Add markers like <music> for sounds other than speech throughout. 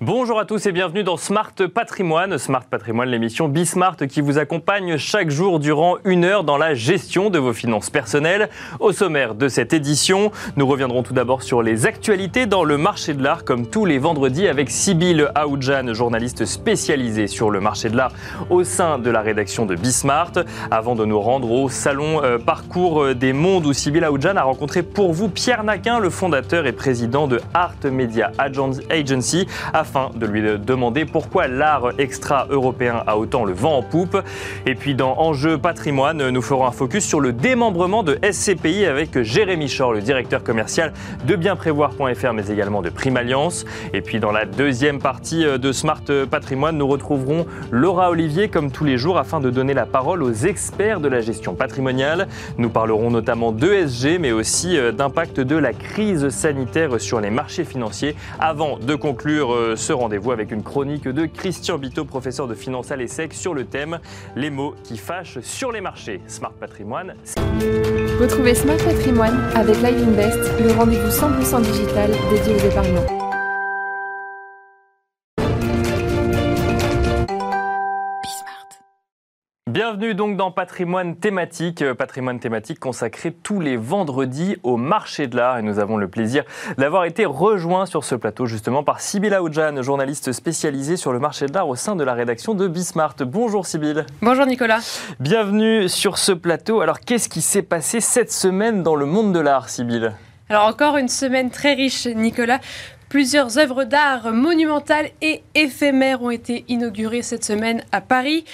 Bonjour à tous et bienvenue dans Smart Patrimoine. Smart Patrimoine, l'émission Bismart qui vous accompagne chaque jour durant une heure dans la gestion de vos finances personnelles. Au sommaire de cette édition, nous reviendrons tout d'abord sur les actualités dans le marché de l'art comme tous les vendredis avec Sybille Aoudjan, journaliste spécialisée sur le marché de l'art au sein de la rédaction de Bismart. Avant de nous rendre au salon euh, Parcours des Mondes où Sybille Aoudjan a rencontré pour vous Pierre Naquin, le fondateur et président de Art Media Agency, de lui demander pourquoi l'art extra-européen a autant le vent en poupe. Et puis dans Enjeu patrimoine, nous ferons un focus sur le démembrement de SCPI avec Jérémy Chor, le directeur commercial de bienprévoir.fr, mais également de Prime Alliance. Et puis dans la deuxième partie de Smart Patrimoine, nous retrouverons Laura Olivier comme tous les jours afin de donner la parole aux experts de la gestion patrimoniale. Nous parlerons notamment d'ESG, mais aussi euh, d'impact de la crise sanitaire sur les marchés financiers avant de conclure euh, ce rendez-vous avec une chronique de Christian Bito, professeur de finance à l'ESSEC, sur le thème Les mots qui fâchent sur les marchés. Smart Patrimoine. Retrouvez Smart Patrimoine avec Live Invest, le rendez-vous 100% digital dédié aux épargnants. Bienvenue donc dans Patrimoine thématique, euh, patrimoine thématique consacré tous les vendredis au marché de l'art. Et nous avons le plaisir d'avoir été rejoints sur ce plateau justement par Sybille Aoudjan, journaliste spécialisée sur le marché de l'art au sein de la rédaction de Bismart. Bonjour Sybille. Bonjour Nicolas. Bienvenue sur ce plateau. Alors qu'est-ce qui s'est passé cette semaine dans le monde de l'art, Sybille? Alors encore une semaine très riche, Nicolas. Plusieurs œuvres d'art monumentales et éphémères ont été inaugurées cette semaine à Paris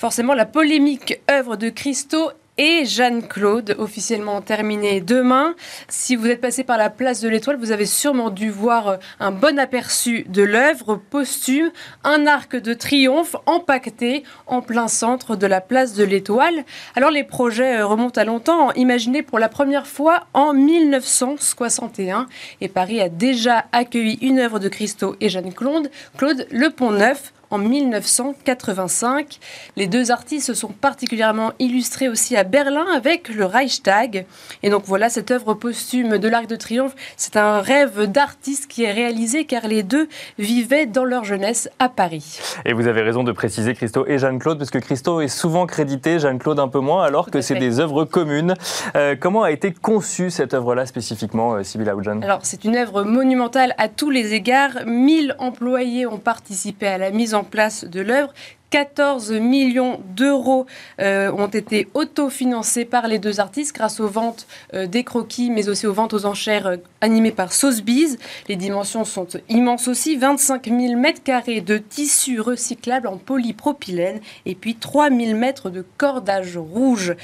forcément la polémique œuvre de Christo et Jeanne-Claude, officiellement terminée demain. Si vous êtes passé par la place de l'Étoile, vous avez sûrement dû voir euh, un bon aperçu de l'œuvre posthume, un arc de triomphe empaqueté en plein centre de la place de l'Étoile. Alors les projets euh, remontent à longtemps, imaginés pour la première fois en 1961, et Paris a déjà accueilli une œuvre de Christo et Jeanne-Claude, Claude Le Pont Neuf, en 1985. Les deux artistes se sont particulièrement illustrés aussi à Berlin avec le Reichstag. Et donc voilà, cette œuvre posthume de l'Arc de Triomphe, c'est un rêve d'artiste qui est réalisé car les deux vivaient dans leur jeunesse à Paris. Et vous avez raison de préciser Christo et Jeanne-Claude, parce que Christo est souvent crédité, Jeanne-Claude un peu moins, alors que c'est des œuvres communes. Euh, comment a été conçue cette œuvre-là spécifiquement, euh, Sybille Aoudjan Alors c'est une œuvre monumentale à tous les égards. 1000 employés ont participé à la mise en place de l'œuvre. 14 millions d'euros euh, ont été autofinancés par les deux artistes grâce aux ventes euh, des croquis, mais aussi aux ventes aux enchères euh, animées par Sotheby's. Les dimensions sont immenses aussi 25 000 mètres carrés de tissu recyclable en polypropylène et puis 3 000 mètres de cordage rouge.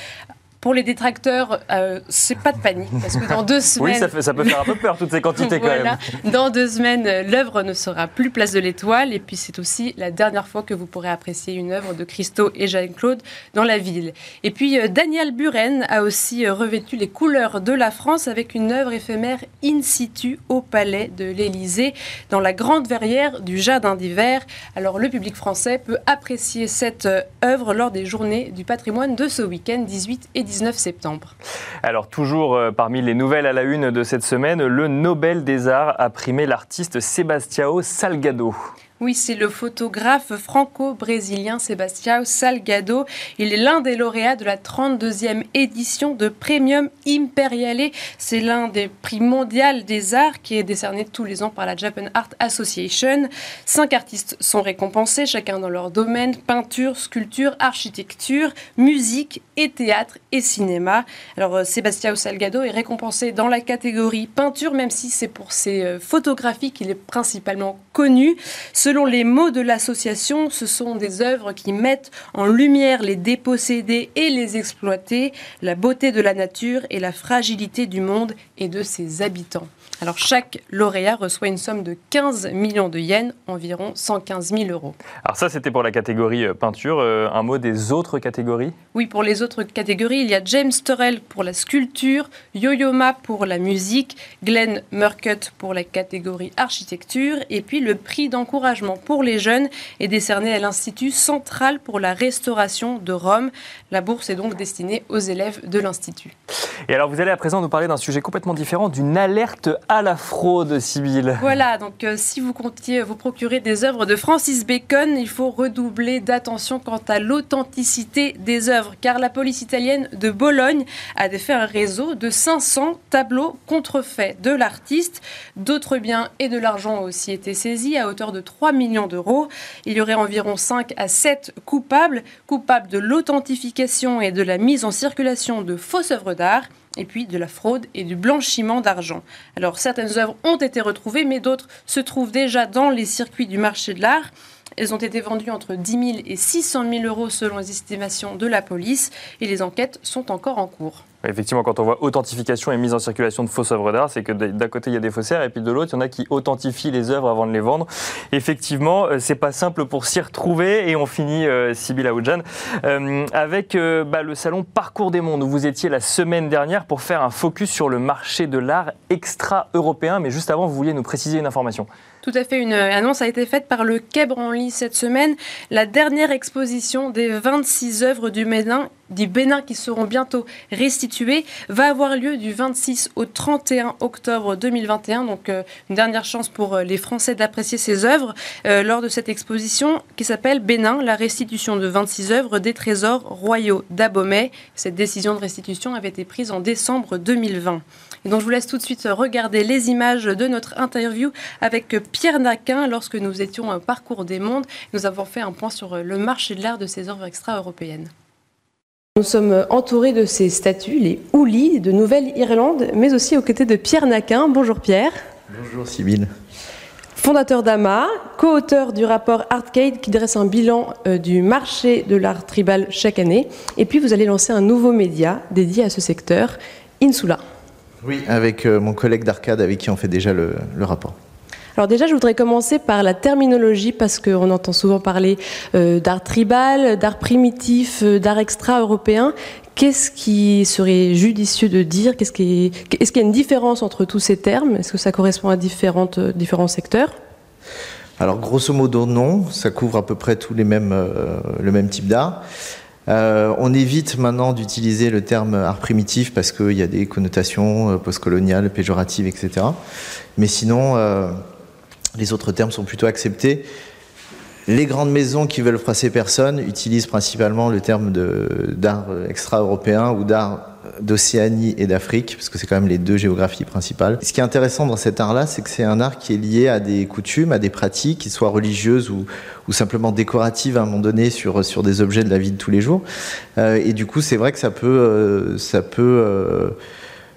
Pour les détracteurs, euh, c'est pas de panique parce que dans deux <laughs> semaines. Oui, ça, peut faire un peu peur toutes ces quantités quand même. Dans deux semaines, l'œuvre ne sera plus place de l'Étoile et puis c'est aussi la dernière fois que vous pourrez apprécier une œuvre de Christo et Jeanne-Claude dans la ville. Et puis euh, Daniel Buren a aussi euh, revêtu les couleurs de la France avec une œuvre éphémère in situ au Palais de l'Élysée dans la grande verrière du Jardin d'hiver. Alors le public français peut apprécier cette œuvre lors des journées du patrimoine de ce week-end 18 et 19 septembre. Alors toujours euh, parmi les nouvelles à la une de cette semaine, le Nobel des Arts a primé l'artiste Sebastião Salgado. Oui, c'est le photographe franco-brésilien Sebastião Salgado. Il est l'un des lauréats de la 32e édition de Premium Imperiale. C'est l'un des prix mondiaux des arts qui est décerné tous les ans par la Japan Art Association. Cinq artistes sont récompensés, chacun dans leur domaine peinture, sculpture, architecture, musique et théâtre et cinéma. Alors, euh, Sebastião Salgado est récompensé dans la catégorie peinture, même si c'est pour ses euh, photographies qu'il est principalement connu. Selon les mots de l'association, ce sont des œuvres qui mettent en lumière les dépossédés et les exploités, la beauté de la nature et la fragilité du monde et de ses habitants. Alors chaque lauréat reçoit une somme de 15 millions de yens, environ 115 000 euros. Alors ça, c'était pour la catégorie euh, peinture. Euh, un mot des autres catégories? Oui, pour les autres catégories, il y a James Turrell pour la sculpture, Yo-Yo pour la musique, Glenn Murcutt pour la catégorie architecture, et puis le prix d'encouragement pour les jeunes est décerné à l'Institut central pour la restauration de Rome. La bourse est donc destinée aux élèves de l'Institut. Et alors vous allez à présent nous parler d'un sujet complètement différent, d'une alerte à la fraude, Sibylle. Voilà, donc euh, si vous comptiez vous procurer des œuvres de Francis Bacon, il faut redoubler d'attention quant à l'authenticité des œuvres, car la police italienne de Bologne a fait un réseau de 500 tableaux contrefaits de l'artiste. D'autres biens et de l'argent ont aussi été saisis à hauteur de 3 millions d'euros. Il y aurait environ 5 à 7 coupables, coupables de l'authentification et de la mise en circulation de fausses œuvres d'art et puis de la fraude et du blanchiment d'argent. Alors certaines œuvres ont été retrouvées, mais d'autres se trouvent déjà dans les circuits du marché de l'art. Elles ont été vendues entre 10 000 et 600 000 euros selon les estimations de la police et les enquêtes sont encore en cours. Effectivement, quand on voit authentification et mise en circulation de fausses œuvres d'art, c'est que d'un côté il y a des faussaires et puis de l'autre il y en a qui authentifient les œuvres avant de les vendre. Effectivement, euh, c'est pas simple pour s'y retrouver et on finit, euh, Sybille euh, avec euh, bah, le salon Parcours des Mondes où vous étiez la semaine dernière pour faire un focus sur le marché de l'art extra-européen. Mais juste avant, vous vouliez nous préciser une information. Tout à fait, une annonce a été faite par le Quai Branly cette semaine. La dernière exposition des 26 œuvres du Bénin, du Bénin qui seront bientôt restituées va avoir lieu du 26 au 31 octobre 2021. Donc euh, une dernière chance pour euh, les Français d'apprécier ces œuvres euh, lors de cette exposition qui s'appelle Bénin, la restitution de 26 œuvres des trésors royaux d'Abomey. Cette décision de restitution avait été prise en décembre 2020. Et donc je vous laisse tout de suite regarder les images de notre interview avec Pierre Naquin lorsque nous étions au Parcours des Mondes. Nous avons fait un point sur le marché de l'art de ces œuvres extra-européennes. Nous sommes entourés de ces statues, les Ouli de Nouvelle-Irlande, mais aussi aux côtés de Pierre Naquin. Bonjour Pierre. Bonjour Sybille. Fondateur d'AMA, co-auteur du rapport Artcade qui dresse un bilan euh, du marché de l'art tribal chaque année. Et puis vous allez lancer un nouveau média dédié à ce secteur, Insula. Oui, avec euh, mon collègue d'Arcade avec qui on fait déjà le, le rapport. Alors déjà, je voudrais commencer par la terminologie parce qu'on entend souvent parler euh, d'art tribal, d'art primitif, euh, d'art extra-européen. Qu'est-ce qui serait judicieux de dire? Qu'est-ce qui est... Est-ce qu'il y a une différence entre tous ces termes? Est-ce que ça correspond à différentes, euh, différents secteurs? Alors grosso modo non, ça couvre à peu près tous les mêmes, le même type d'art. Euh, on évite maintenant d'utiliser le terme art primitif parce qu'il y a des connotations euh, postcoloniales, péjoratives, etc. Mais sinon, euh, les autres termes sont plutôt acceptés. Les grandes maisons qui veulent froisser personne utilisent principalement le terme d'art extra-européen ou d'art d'Océanie et d'Afrique, parce que c'est quand même les deux géographies principales. Ce qui est intéressant dans cet art-là, c'est que c'est un art qui est lié à des coutumes, à des pratiques, qui soient religieuses ou, ou simplement décoratives à un moment donné sur, sur des objets de la vie de tous les jours. Euh, et du coup, c'est vrai que ça peut, euh, ça peut euh,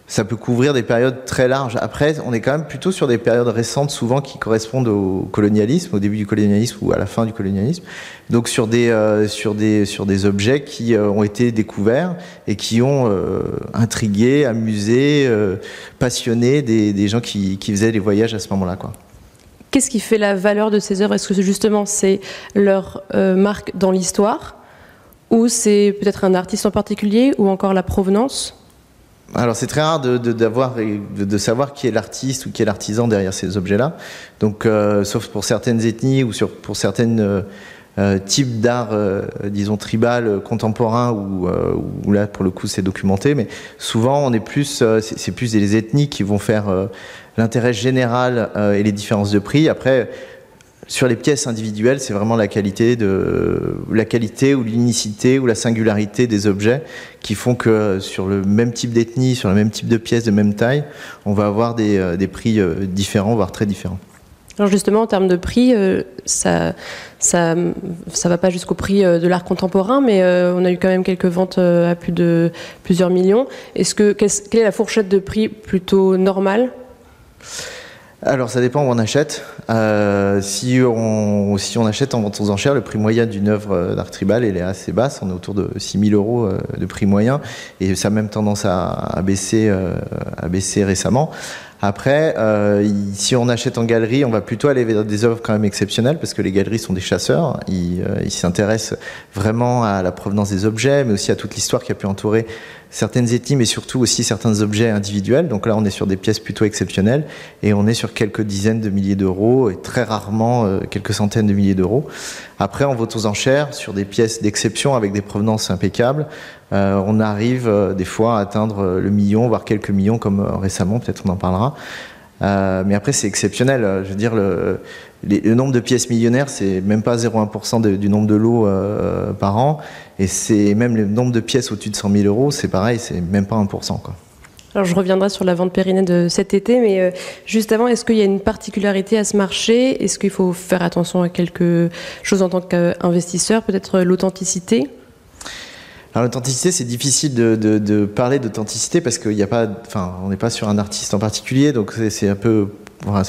ça peut couvrir des périodes très larges. Après, on est quand même plutôt sur des périodes récentes, souvent qui correspondent au colonialisme, au début du colonialisme ou à la fin du colonialisme. Donc sur des, euh, sur des, sur des objets qui euh, ont été découverts et qui ont euh, intrigué, amusé, passionné des, des gens qui, qui faisaient les voyages à ce moment-là. Qu'est-ce qui fait la valeur de ces œuvres? Est-ce que justement c'est leur marque dans l'histoire? Ou c'est peut-être un artiste en particulier? Ou encore la provenance? Alors c'est très rare de, de, d'avoir, de, de savoir qui est l'artiste ou qui est l'artisan derrière ces objets-là. Donc, euh, sauf pour certaines ethnies ou sur, pour certaines euh, euh, types d'art, euh, disons tribal, euh, contemporain, où, euh, où là pour le coup c'est documenté. Mais souvent on est plus, c'est, plus les ethnies qui vont faire l'intérêt général et les différences de prix. Après. Sur les pièces individuelles, c'est vraiment la qualité, la qualité ou l'unicité ou la singularité des objets qui font que sur le même type d'ethnie, sur le même type de pièces de même taille, on va avoir des, euh, prix euh, différents, voire très différents. Alors justement, en termes de prix, euh, ça, ça, ça va pas jusqu'au prix euh, de l'art contemporain, mais euh, on a eu quand même quelques ventes euh, à plus de plusieurs millions. Est-ce que quelle est la fourchette de prix plutôt normale? Alors ça dépend où on achète. Euh, si, on, si on achète en vente aux enchères, le prix moyen d'une œuvre euh, d'art tribal elle est assez basse, on est autour de 6 000 euros euh, de prix moyen, et ça a même tendance à, à baisser, euh, à baisser récemment. Après, euh, si on achète en galerie, on va plutôt aller vers des œuvres quand même exceptionnelles parce que les galeries sont des chasseurs. Ils ils s'intéressent vraiment à la provenance des objets, mais aussi à toute l'histoire qui a pu entourer certaines ethnies, mais surtout aussi certains objets individuels. Donc là, on est sur des pièces plutôt exceptionnelles et on est sur quelques dizaines de milliers d'euros et très rarement euh, quelques centaines de milliers d'euros. Après, on vote aux enchères sur des pièces d'exception avec des provenances impeccables. Euh, on arrive euh, des fois à atteindre euh, le million, voire quelques millions, comme récemment, peut-être on en parlera. Mais après, c'est exceptionnel. Je veux dire, le, nombre de pièces millionnaires, c'est même pas 0,1% du nombre de lots par an. Et c'est même le nombre de pièces au-dessus de 100 000 euros, c'est pareil, c'est même pas 1%. Quoi. Alors je reviendrai sur la vente périnée de cet été, mais euh, juste avant, est-ce qu'il y a une particularité à ce marché? Est-ce qu'il faut faire attention à quelque chose en tant qu'investisseur Peut-être l'authenticité? Alors l'authenticité, c'est difficile de, parler d'authenticité parce qu'il n'y a pas, enfin, on n'est pas sur un artiste en particulier, donc c'est un peu,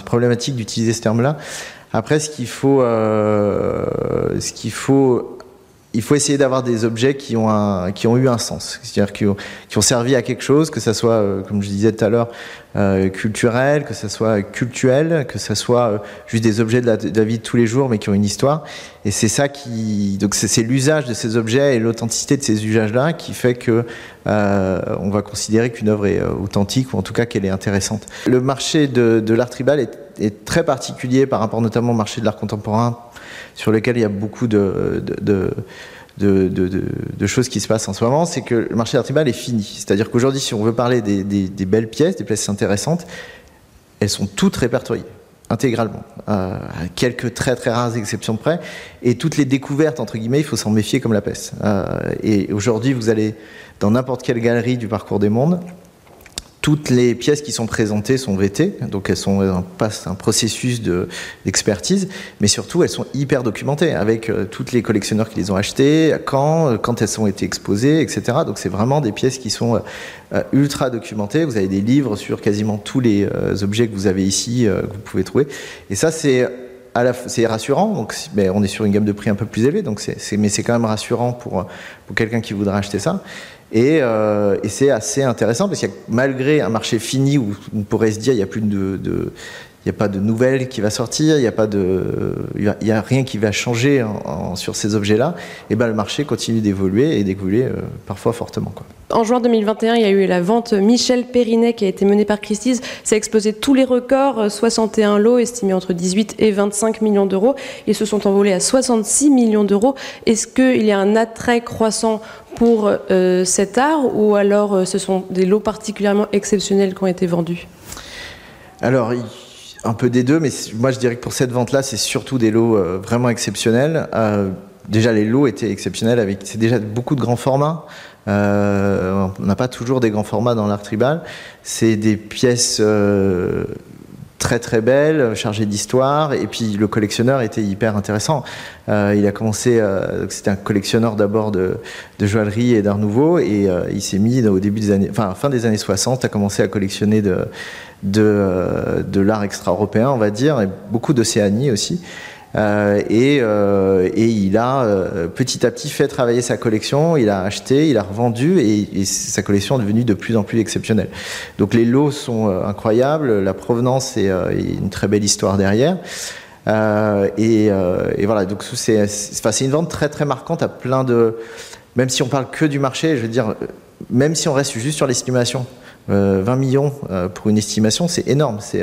problématique d'utiliser ce terme-là. Après, ce qu'il faut, euh, ce qu'il faut il faut essayer d'avoir des objets qui ont, un, qui ont eu un sens, c'est-à-dire qui ont, qui ont, servi à quelque chose, que ça soit, euh, comme je disais tout à l'heure, euh, culturel, que ça soit cultuel, que ça soit euh, juste des objets de la, de la, vie de tous les jours, mais qui ont une histoire. Et c'est ça qui, donc c'est l'usage de ces objets et l'authenticité de ces usages-là qui fait que euh, on va considérer qu'une œuvre est authentique ou en tout cas qu'elle est intéressante. Le marché de, de l'art tribal est, est, très particulier par rapport notamment au marché de l'art contemporain sur lequel il y a beaucoup de, de, de choses qui se passent en ce moment, c'est que le marché tribal est fini. C'est-à-dire qu'aujourd'hui, si on veut parler des, belles pièces, des pièces intéressantes, elles sont toutes répertoriées intégralement, à quelques très très rares exceptions de près. Et toutes les découvertes, entre guillemets, il faut s'en méfier comme la peste. Euh, et aujourd'hui, vous allez dans n'importe quelle galerie du parcours des mondes, toutes les pièces qui sont présentées sont vêtées, donc elles sont un, un processus d'expertise, mais surtout elles sont hyper documentées avec euh, tous les collectionneurs qui les ont achetées, quand, quand elles ont été exposées, etc. Donc c'est vraiment des pièces qui sont euh, euh, ultra documentées. Vous avez des livres sur quasiment tous les objets que vous avez ici, que vous pouvez trouver. Et ça c'est c'est rassurant, donc mais on est sur une gamme de prix un peu plus élevée, donc c'est, mais c'est quand même rassurant pour, pour quelqu'un qui voudrait acheter ça. Euh, et, c'est assez intéressant parce que malgré un marché fini où on pourrait se dire il n'y a plus de, il n'y a pas de nouvelles qui va sortir, il n'y a, pas de, il y a rien qui va changer sur ces objets-là, et ben le marché continue d'évoluer et d'évoluer euh, parfois fortement. Quoi. En juin 2021, il y a eu la vente Michel Périnet qui a été menée par Christie's. Ça a explosé tous les records, 61 lots estimés entre 18 et 25 millions d'euros. Ils se sont envolés à 66 millions d'euros. Est-ce qu'il y a un attrait croissant pour euh, cet art ou alors euh, ce sont des lots particulièrement exceptionnels qui ont été vendus? Alors, un peu des deux, mais moi je dirais que pour cette vente-là, c'est surtout des lots euh, vraiment exceptionnels. déjà, les lots étaient exceptionnels, avec c'est déjà beaucoup de grands formats. on n'a pas toujours des grands formats dans l'art tribal. C'est des pièces très très belle, chargée d'histoire, et puis le collectionneur était hyper intéressant. Euh, il a commencé, euh, c'était un collectionneur d'abord de, de, joaillerie et d'art nouveau, et euh, il s'est mis au début des années, enfin fin des années 60, a commencé à collectionner de, de, de l'art extra-européen, on va dire, et beaucoup d'Océanie aussi. Euh, et, euh, et, il a euh, petit à petit fait travailler sa collection, il a acheté, il a revendu et, sa collection est devenue de plus en plus exceptionnelle. Donc les lots sont incroyables, la provenance et, une très belle histoire derrière. Et, et, voilà, donc c'est une vente très très marquante à plein de. Même si on parle que du marché, je veux dire, même si on reste juste sur l'estimation, 20 millions pour une estimation, c'est énorme. C'est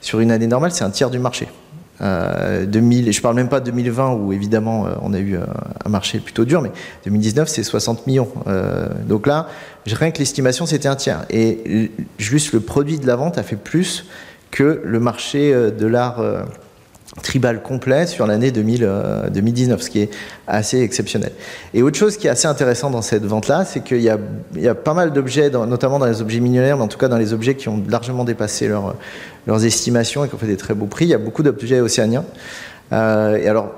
sur une année normale, c'est un tiers du marché. 2000, euh, je parle même pas de 2020 où évidemment euh, on a eu euh, un marché plutôt dur, mais 2019 c'est 60 millions. donc là, rien que l'estimation c'était un tiers. Et juste le produit de la vente a fait plus que le marché de l'art tribal complet sur l'année 2019, ce qui est assez exceptionnel. Et autre chose qui est assez intéressant dans cette vente-là, c'est qu'il y, y a, pas mal d'objets, notamment dans les objets millionnaires, mais en tout cas dans les objets qui ont largement dépassé leur, leurs estimations et qui ont fait des très beaux prix. Il y a beaucoup d'objets océaniens. Euh, et alors,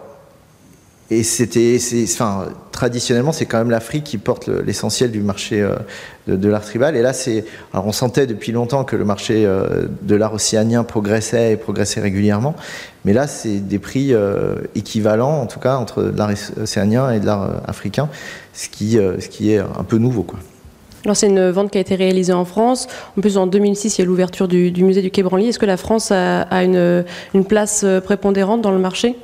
et c'était, enfin, traditionnellement, c'est quand même l'Afrique qui porte l'essentiel du marché euh, de, l'art tribal. Et là, c'est, alors on sentait depuis longtemps que le marché euh, de l'art océanien progressait et progressait régulièrement. Mais là, c'est des prix équivalents, en tout cas, entre l'art océanien et l'art africain, ce qui, est un peu nouveau, quoi. Alors c'est une vente qui a été réalisée en France. En plus, en 2006, il y a l'ouverture du, musée du Quai Branly. Est-ce que la France a, une, place euh, prépondérante dans le marché?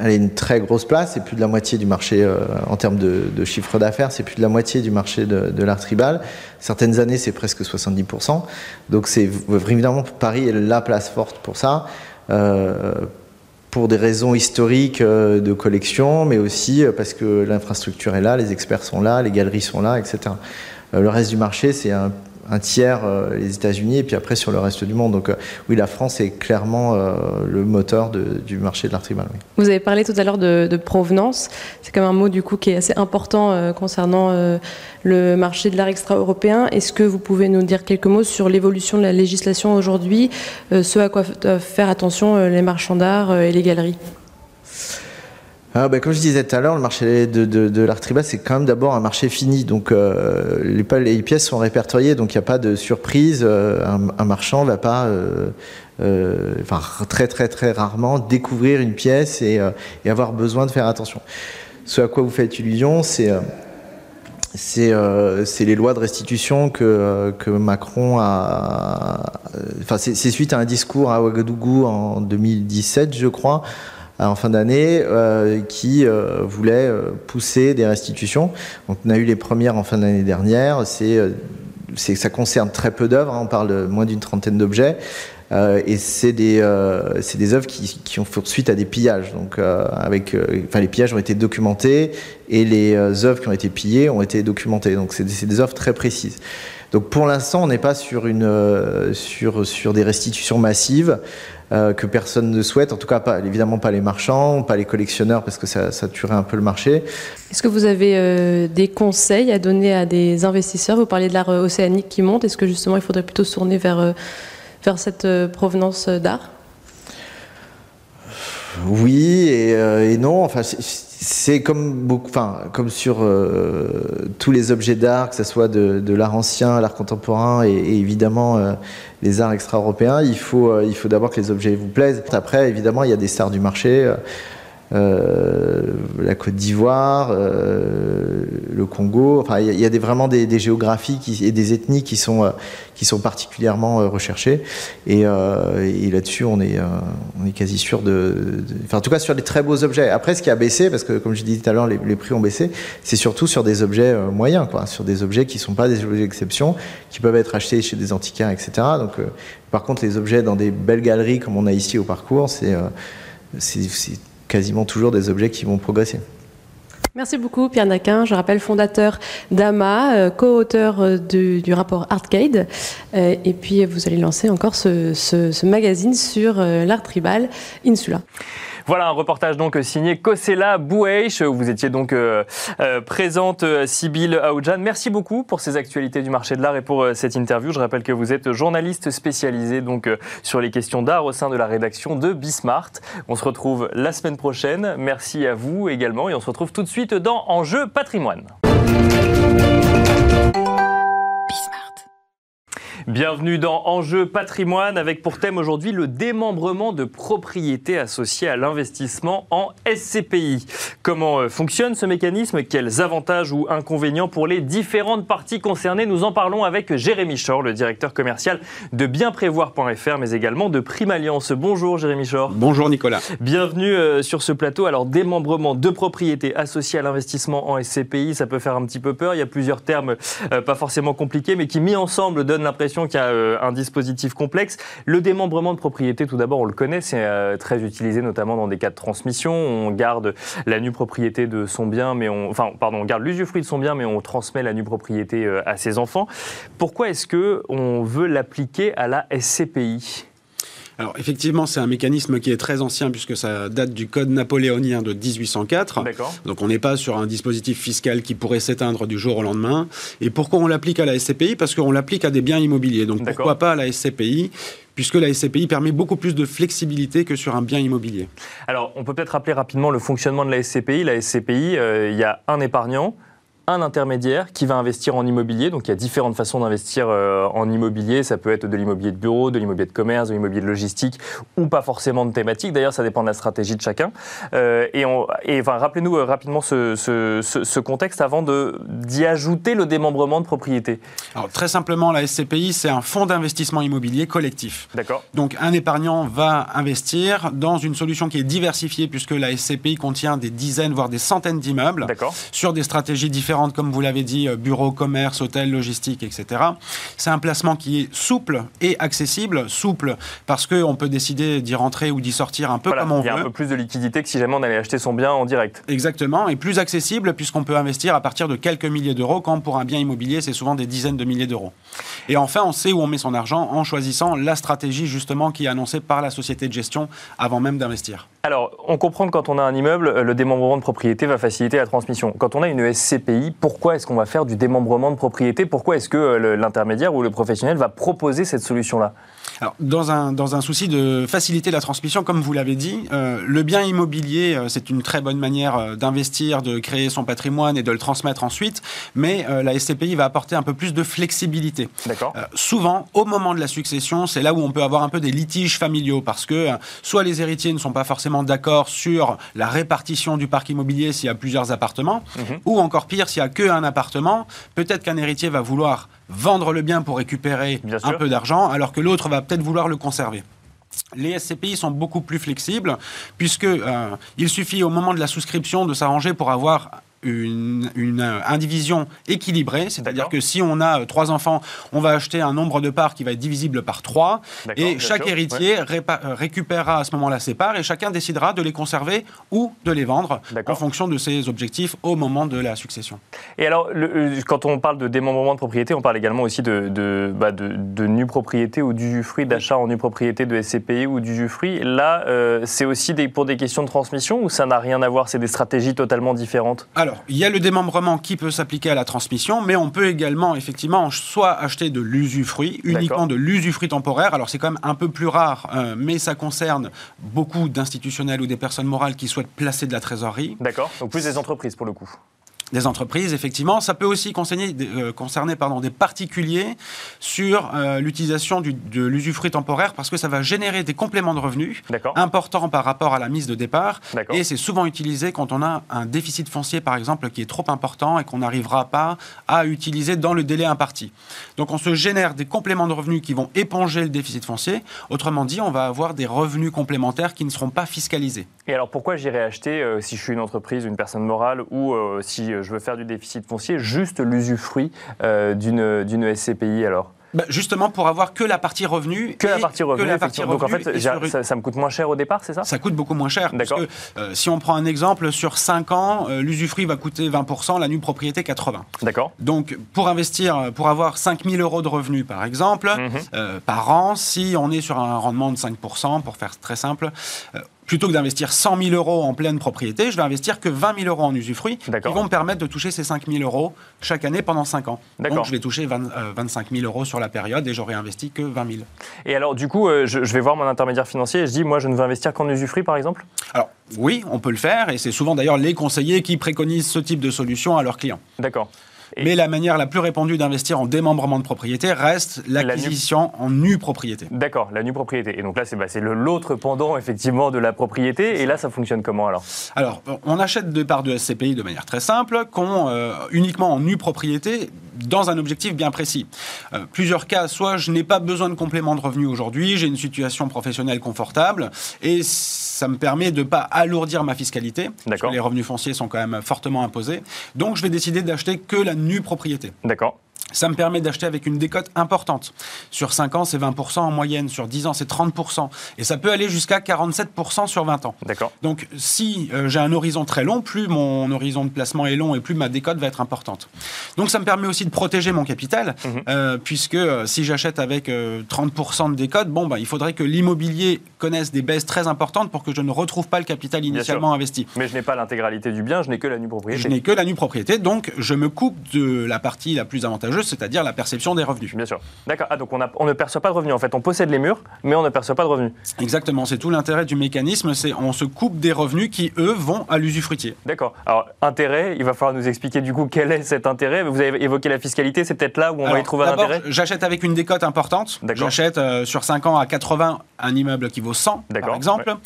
Elle a une très grosse place, c'est plus de la moitié du marché euh, en termes de, chiffre d'affaires, c'est plus de la moitié du marché de, l'art tribal. Certaines années, c'est presque 70%. Donc c'est évidemment Paris est la place forte pour ça. Euh, pour des raisons historiques de collection, mais aussi parce que l'infrastructure est là, les experts sont là, les galeries sont là, etc. Euh, le reste du marché, c'est un, un tiers les États-Unis et puis après sur le reste du monde. Donc oui, la France est clairement le moteur du marché de l'art tribal. Vous avez parlé tout à l'heure de, provenance. C'est comme un mot du coup qui est assez important concernant le marché de l'art extra-européen. Est-ce que vous pouvez nous dire quelques mots sur l'évolution de la législation aujourd'hui, ce à quoi faire attention les marchands d'art et les galeries? Ah, bah, comme je disais tout à l'heure, le marché de, l'art tribal, c'est quand même d'abord un marché fini. Donc, euh, les, pièces sont répertoriées, donc il n'y a pas de surprise. Euh, un, marchand ne va pas, euh, enfin, très, très, très rarement, découvrir une pièce et, avoir besoin de faire attention. Ce à quoi vous faites illusion, c'est. c'est les lois de restitution que, que Macron a. Enfin, c'est suite à un discours à Ouagadougou en 2017, je crois, en fin d'année euh, qui euh, voulait euh, pousser des restitutions. On a eu les premières en fin d'année dernière. C'est, ça concerne très peu d'œuvres. Hein. on parle de moins d'une trentaine d'objets. et c'est des, des œuvres qui, ont fait suite à des pillages. Donc, avec, enfin, les pillages ont été documentés et les œuvres qui ont été pillées ont été documentées. Donc, c'est des œuvres très précises. Donc, pour l'instant, on n'est pas sur, une, sur, sur des restitutions massives. Euh, que personne ne souhaite, en tout cas pas, évidemment pas les marchands, pas les collectionneurs parce que ça, ça tuerait un peu le marché. Est-ce que vous avez euh, des conseils à donner à des investisseurs? Vous parlez de l'art euh, océanique qui monte, est-ce que justement il faudrait plutôt se tourner vers, vers cette provenance d'art? Oui et, non. Enfin, c'est comme beaucoup, comme sur tous les objets d'art, que ce soit de, l'art ancien, l'art contemporain et, évidemment les arts extra-européens, il faut, euh, il faut d'abord que les objets vous plaisent. Après, évidemment, il y a des stars du marché. Euh, euh, la Côte d'Ivoire, le Congo. Enfin, il y a, vraiment des, géographies et des ethnies qui sont, qui sont particulièrement recherchées. Et, là-dessus, on est, on est quasi sûr de, Enfin, en tout cas, sur des très beaux objets. Après, ce qui a baissé, parce que comme je disais tout à l'heure, les, les, prix ont baissé, c'est surtout sur des objets moyens, quoi, sur des objets qui ne sont pas des objets d'exception, qui peuvent être achetés chez des antiquaires, etc. Donc, par contre, les objets dans des belles galeries comme on a ici au parcours, c'est quasiment toujours des objets qui vont progresser. Merci beaucoup Pierre Naquin, je rappelle fondateur d'AMA, euh, co-auteur euh, du, rapport Artcade, euh, et puis vous allez lancer encore ce, ce magazine sur l'art tribal Insula. Voilà un reportage donc signé Kosela Boueich. Vous étiez donc euh, euh, présente, euh, Sybille Aoudjan. Merci beaucoup pour ces actualités du marché de l'art et pour cette interview. Je rappelle que vous êtes journaliste spécialisé donc sur les questions d'art au sein de la rédaction de Bismart. On se retrouve la semaine prochaine. Merci à vous également et on se retrouve tout de suite dans Enjeu patrimoine. Bienvenue dans Enjeu patrimoine avec pour thème aujourd'hui le démembrement de propriétés associées à l'investissement en SCPI. Comment euh, fonctionne ce mécanisme? Quels avantages ou inconvénients pour les différentes parties concernées? Nous en parlons avec Jérémy Chor, le directeur commercial de bienprévoir.fr mais également de Prime Alliance. Bonjour Jérémy Chor. Bonjour Nicolas. Bienvenue euh, sur ce plateau. Alors démembrement de propriétés associées à l'investissement en SCPI, ça peut faire un petit peu peur. Il y a plusieurs termes euh, pas forcément compliqués mais qui mis ensemble donnent l'impression qu'il y a euh, un dispositif complexe. Le démembrement de propriété, tout d'abord, on le connaît, c'est euh, très utilisé notamment dans des cas de transmission. On garde la nue propriété de son bien, mais on, enfin, pardon, on garde l'usufruit de son bien, mais on transmet la nue propriété euh, à ses enfants. Pourquoi est-ce que on veut l'appliquer à la SCPI alors effectivement, c'est un mécanisme qui est très ancien puisque ça date du code napoléonien de 1804. Donc on n'est pas sur un dispositif fiscal qui pourrait s'éteindre du jour au lendemain. Et pourquoi on l'applique à la SCPI Parce qu'on l'applique à des biens immobiliers. Donc pourquoi pas à la SCPI puisque la SCPI permet beaucoup plus de flexibilité que sur un bien immobilier. Alors, on peut peut-être rappeler rapidement le fonctionnement de la SCPI. La SCPI, euh, il y a un épargnant, un intermédiaire qui va investir en immobilier. Donc il y a différentes façons d'investir euh, en immobilier. Ça peut être de l'immobilier de bureau, de l'immobilier de commerce, de l'immobilier de logistique, ou pas forcément de thématique. D'ailleurs, ça dépend de la stratégie de chacun. Euh, et, et enfin, rappelez-nous euh, rapidement ce, ce, contexte avant d'y ajouter le démembrement de propriété. Alors très simplement, la SCPI, c'est un fonds d'investissement immobilier collectif. D'accord. Donc un épargnant va investir dans une solution qui est diversifiée puisque la SCPI contient des dizaines, voire des centaines d'immeubles sur des stratégies différentes comme vous l'avez dit, euh, bureaux, commerce, hôtels, logistique, etc. C'est un placement qui est souple et accessible. Souple parce qu'on peut décider d'y rentrer ou d'y sortir un peu comme on veut. Il y a un peu plus de liquidité que si jamais on allait acheter son bien en direct. Exactement, et plus accessible puisqu'on peut investir à partir de quelques milliers d'euros, quand pour un bien immobilier, c'est souvent des dizaines de milliers d'euros. Et enfin, on sait où on met son argent en choisissant la stratégie justement qui est annoncée par la société de gestion avant même d'investir. Alors, on comprend que quand on a un immeuble, le démembrement de propriété va faciliter la transmission. Quand on a une SCPI, pourquoi est-ce qu'on va faire du démembrement de propriété? Pourquoi est-ce que euh, l'intermédiaire ou le professionnel va proposer cette solution-là? Alors, dans un, dans un souci de faciliter la transmission, comme vous l'avez dit, euh, le bien immobilier, c'est une très bonne manière d'investir, de créer son patrimoine et de le transmettre ensuite, mais la SCPI va apporter un peu plus de flexibilité. D'accord. souvent, au moment de la succession, c'est là où on peut avoir un peu des litiges familiaux, parce que soit les héritiers ne sont pas forcément d'accord sur la répartition du parc immobilier s'il y a plusieurs appartements, mhm. ou encore pire, s'il n'y a qu'un appartement, peut-être qu'un héritier va vouloir vendre le bien pour récupérer un peu d'argent, alors que l'autre va peut-être vouloir le conserver. Les SCPI sont beaucoup plus flexibles puisque euh, il suffit au moment de la souscription de s'arranger pour avoir une, une indivision équilibrée, c'est-à-dire que si on a euh, trois enfants, on va acheter un nombre de parts qui va être divisible par trois, et chaque héritier euh, récupérera à ce moment-là ses parts, et chacun décidera de les conserver ou de les vendre en fonction de ses objectifs au moment de la succession. Et alors, euh, quand on parle de démembrement de propriété, on parle également aussi de, de, bah de, de nue propriété ou d'usufruit, d'achat en nue propriété de SCPI ou d'usufruit. Là, c'est aussi des, pour des questions de transmission ou ça n'a rien à voir C'est des stratégies totalement différentes? Il y a le démembrement qui peut s'appliquer à la transmission, mais on peut également, effectivement, soit acheter de l'usufruit, uniquement de l'usufruit temporaire. Alors, c'est quand même un peu plus rare, euh, mais ça concerne beaucoup d'institutionnels ou des personnes morales qui souhaitent placer de la trésorerie. D'accord. Donc, plus des entreprises pour le coup des entreprises, effectivement. Ça peut aussi concerner, euh, concerner pardon, des particuliers sur euh, l'utilisation de l'usufruit temporaire parce que ça va générer des compléments de revenus importants par rapport à la mise de départ. Et c'est souvent utilisé quand on a un déficit foncier, par exemple, qui est trop important et qu'on n'arrivera pas à utiliser dans le délai imparti. Donc on se génère des compléments de revenus qui vont éponger le déficit foncier. Autrement dit, on va avoir des revenus complémentaires qui ne seront pas fiscalisés. Et alors pourquoi j'irai acheter, euh, si je suis une entreprise, une personne morale ou si je veux faire du déficit foncier, juste l'usufruit euh, d'une SCPI alors? Bah, justement pour avoir que la partie revenu. Que la partie revenu. Donc en fait, ça, me coûte moins cher au départ, c'est ça? Ça coûte beaucoup moins cher. Que euh, si on prend un exemple, sur 5 ans, euh, l'usufruit va coûter 20%, la nue propriété 80%. D'accord. Donc pour investir, pour avoir 5000 euros de revenus par exemple, mhm. par an, si on est sur un rendement de 5%, pour faire très simple, plutôt que d'investir 100 000 euros en pleine propriété, je vais investir que 20 000 euros en usufruit qui vont me permettre de toucher ces 5 000 euros chaque année pendant 5 ans. Donc je vais toucher 25 000 euh, euros sur la période et j'aurai investi que 20 000. Et alors du coup, euh, je, vais voir mon intermédiaire financier et je dis, moi je ne veux investir qu'en usufruit par exemple? Alors oui, on peut le faire et c'est souvent d'ailleurs les conseillers qui préconisent ce type de solution à leurs clients. D'accord. Mais la manière la plus répandue d'investir en démembrement de propriété reste l'acquisition en nue propriété. D'accord, la nue propriété. Et donc là, c'est bah, l'autre pendant effectivement de la propriété. Et là, ça fonctionne comment alors? Alors, on achète des parts de SCPI de manière très simple, qu'on euh, uniquement en nue propriété dans un objectif bien précis. Euh, plusieurs cas, soit je n'ai pas besoin de complément de revenu aujourd'hui, j'ai une situation professionnelle confortable et ça me permet de ne pas alourdir ma fiscalité. Parce que les revenus fonciers sont quand même fortement imposés. Donc je vais décider d'acheter que la nue propriété. D'accord ça me permet d'acheter avec une décote importante. Sur 5 ans, c'est 20% en moyenne. Sur 10 ans, c'est 30%. Et ça peut aller jusqu'à 47% sur 20 ans. D'accord. Donc, si euh, j'ai un horizon très long, plus mon horizon de placement est long et plus ma décote va être importante. Donc, ça me permet aussi de protéger mon capital, mhm. euh, puisque euh, si j'achète avec 30% de décote, bon, bah, il faudrait que l'immobilier connaisse des baisses très importantes pour que je ne retrouve pas le capital initialement investi. Mais je n'ai pas l'intégralité du bien, je n'ai que la nue propriété. Je n'ai que la nue propriété, donc je me coupe de la partie la plus avantageuse c'est-à-dire la perception des revenus. Bien sûr. D'accord. Ah, donc on, ne perçoit pas de revenus. En fait, on possède les murs, mais on ne perçoit pas de revenus. Exactement. C'est tout l'intérêt du mécanisme. C'est on se coupe des revenus qui, eux, vont à l'usufruitier. D'accord. Alors, intérêt, il va falloir nous expliquer du coup quel est cet intérêt. Vous avez évoqué la fiscalité, c'est peut-être là où on va y trouver un intérêt J'achète avec une décote importante. J'achète euh, sur 5 ans à 80 un immeuble qui vaut 100, par exemple.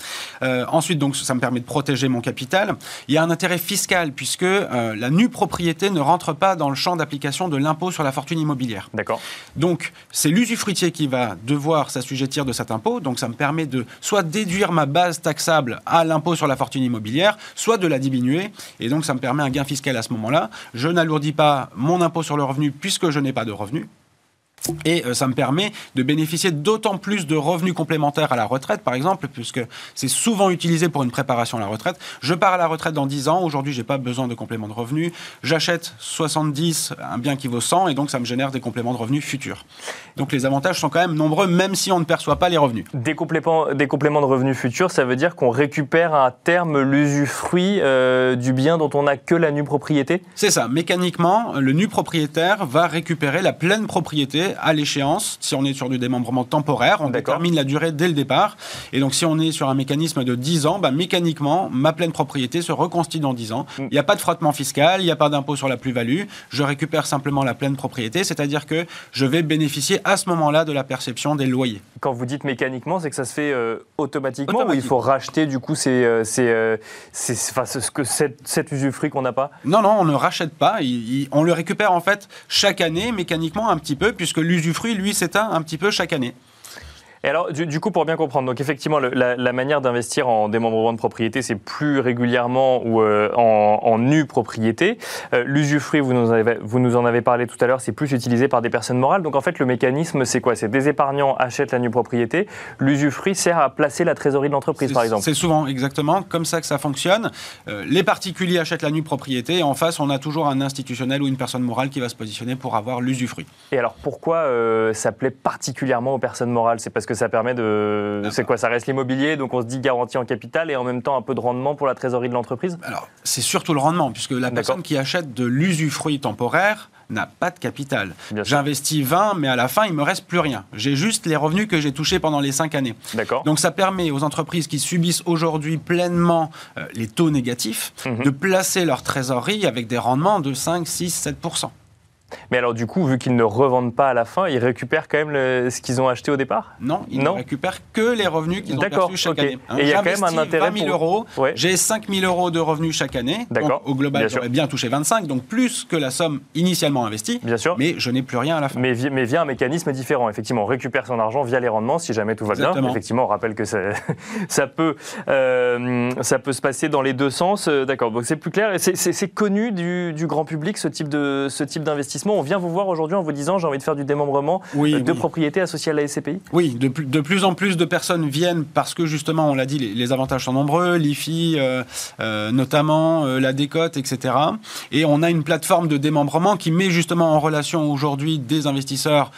Euh, ensuite, donc, ça me permet de protéger mon capital. Il y a un intérêt fiscal puisque euh, la nue propriété ne rentre pas dans le champ d'application de l'impôt sur la fortune immobilière. D'accord. Donc, c'est l'usufruitier qui va devoir s'assujettir de cet impôt. Donc, ça me permet de soit déduire ma base taxable à l'impôt sur la fortune immobilière, soit de la diminuer. Et donc, ça me permet un gain fiscal à ce moment-là. Je n'alourdis pas mon impôt sur le revenu puisque je n'ai pas de revenu. Et euh, ça me permet de bénéficier d'autant plus de revenus complémentaires à la retraite, par exemple, puisque c'est souvent utilisé pour une préparation à la retraite. Je pars à la retraite dans 10 ans, aujourd'hui, je n'ai pas besoin de complément de revenus. J'achète 70, un bien qui vaut 100, et donc ça me génère des compléments de revenus futurs. Donc les avantages sont quand même nombreux, même si on ne perçoit pas les revenus. Des compléments, des compléments de revenus futurs, ça veut dire qu'on récupère à terme l'usufruit euh, du bien dont on n'a que la nue propriété? C'est ça. Mécaniquement, le nu propriétaire va récupérer la pleine propriété à l'échéance. Si on est sur du démembrement temporaire, on détermine la durée dès le départ. Et donc, si on est sur un mécanisme de 10 ans, bah, mécaniquement, ma pleine propriété se reconstitue dans 10 ans. Mm. Il n'y a pas de frottement fiscal, il n'y a pas d'impôt sur la plus-value. Je récupère simplement la pleine propriété, c'est-à-dire que je vais bénéficier à ce moment-là de la perception des loyers. Quand vous dites mécaniquement, c'est que ça se fait euh, automatiquement, ou il faut racheter du coup c'est euh, euh, ce que cet, usufruit qu'on n'a pas? Non, non, on ne rachète pas. on le récupère en fait chaque année mécaniquement un petit peu, puisque l'usufruit, lui, s'éteint un petit peu chaque année. Et alors, du, coup, pour bien comprendre, donc effectivement, la, manière d'investir en démembrement de propriété, c'est plus régulièrement ou euh, en, nue propriété. Euh, l'usufruit, vous, nous vous nous en avez parlé tout à l'heure, c'est plus utilisé par des personnes morales. Donc en fait, le mécanisme, c'est quoi? C'est des épargnants achètent la nue propriété. L'usufruit sert à placer la trésorerie de l'entreprise, par exemple. C'est souvent exactement comme ça que ça fonctionne. Euh, les particuliers achètent la nue propriété et en face, on a toujours un institutionnel ou une personne morale qui va se positionner pour avoir l'usufruit. Et alors, pourquoi ça plaît particulièrement aux personnes morales? C'est parce que ça permet de. C'est quoi Ça reste l'immobilier, donc on se dit garantie en capital et en même temps un peu de rendement pour la trésorerie de l'entreprise? Alors, c'est surtout le rendement, puisque la personne qui achète de l'usufruit temporaire n'a pas de capital. J'investis 20, mais à la fin, il me reste plus rien. J'ai juste les revenus que j'ai touchés pendant les 5 années. Donc ça permet aux entreprises qui subissent aujourd'hui pleinement euh, les taux négatifs mhm. de placer leur trésorerie avec des rendements de 5, 6, 7 mais alors du coup, vu qu'ils ne revendent pas à la fin, ils récupèrent quand même ce qu'ils ont acheté au départ Non, ils ne récupèrent que les revenus qu'ils ont perçus chaque année. et il y a quand même un intérêt 20 000 euros, j'ai 5 000 euros de revenus chaque année. D'accord. Au global, j'aurais bien touché 25, donc plus que la somme initialement investie. Bien sûr. Mais je n'ai plus rien à la fin. Mais, mais via un mécanisme différent. Effectivement, on récupère son argent via les rendements si jamais tout va bien. Effectivement, on rappelle que ça, <laughs> ça peut, euh, ça peut se passer dans les deux sens. Euh, d'accord. Donc c'est plus clair. C'est connu du, du, grand public ce type type d'investissement. On vient vous voir aujourd'hui en vous disant j'ai envie de faire du démembrement euh, de propriété associée à la SCPI Oui, de, de, plus en plus de personnes viennent parce que justement, on l'a dit, les, avantages sont nombreux, l'IFI euh, euh, notamment, la décote, etc. Et on a une plateforme de démembrement qui met justement en relation aujourd'hui des investisseurs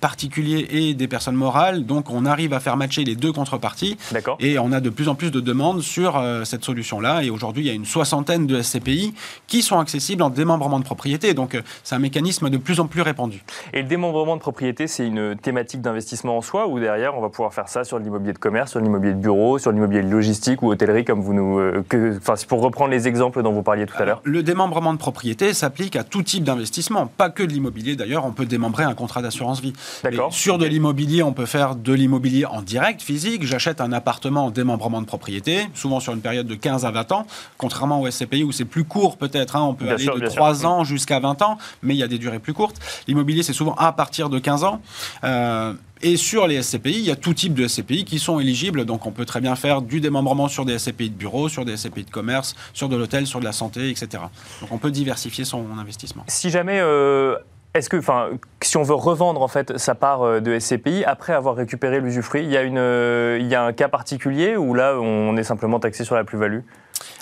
particuliers et des personnes morales. Donc on arrive à faire matcher les deux contreparties. D'accord. Et on a de plus en plus de demandes sur cette solution-là. Et aujourd'hui, il y a une soixantaine de SCPI qui sont accessibles en démembrement de propriété. Donc c'est un mécanisme de plus en plus répandu. Et le démembrement de propriété, c'est une thématique d'investissement en soi ou derrière, on va pouvoir faire ça sur l'immobilier de commerce, sur l'immobilier de bureau, sur l'immobilier de logistique ou hôtellerie, comme vous nous. Euh, enfin, pour reprendre les exemples dont vous parliez tout à l'heure. Le démembrement de propriété s'applique à tout type d'investissement, pas que de l'immobilier d'ailleurs. On peut démembrer un contrat d'assurance vie. D'accord. Sur de l'immobilier, on peut faire de l'immobilier en direct, physique. J'achète un appartement en démembrement de propriété, souvent sur une période de 15 à 20 ans, contrairement au SCPI où c'est plus court peut-être. Hein. on peut aller de 3 ans jusqu'à 20 ans, mais il y a des durées plus courtes. L'immobilier, c'est souvent à partir de 15 ans. Euh, et sur les SCPI, il y a tout type de SCPI qui sont éligibles. Donc on peut très bien faire du démembrement sur des SCPI de bureau, sur des SCPI de commerce, sur de l'hôtel, sur de la santé, etc. Donc on peut diversifier son investissement. Si jamais... Euh, est-ce que, enfin, si on veut revendre en fait sa part euh, de SCPI après avoir récupéré l'usufruit, il y a une, il y a un cas particulier où là on est simplement taxé sur la plus-value?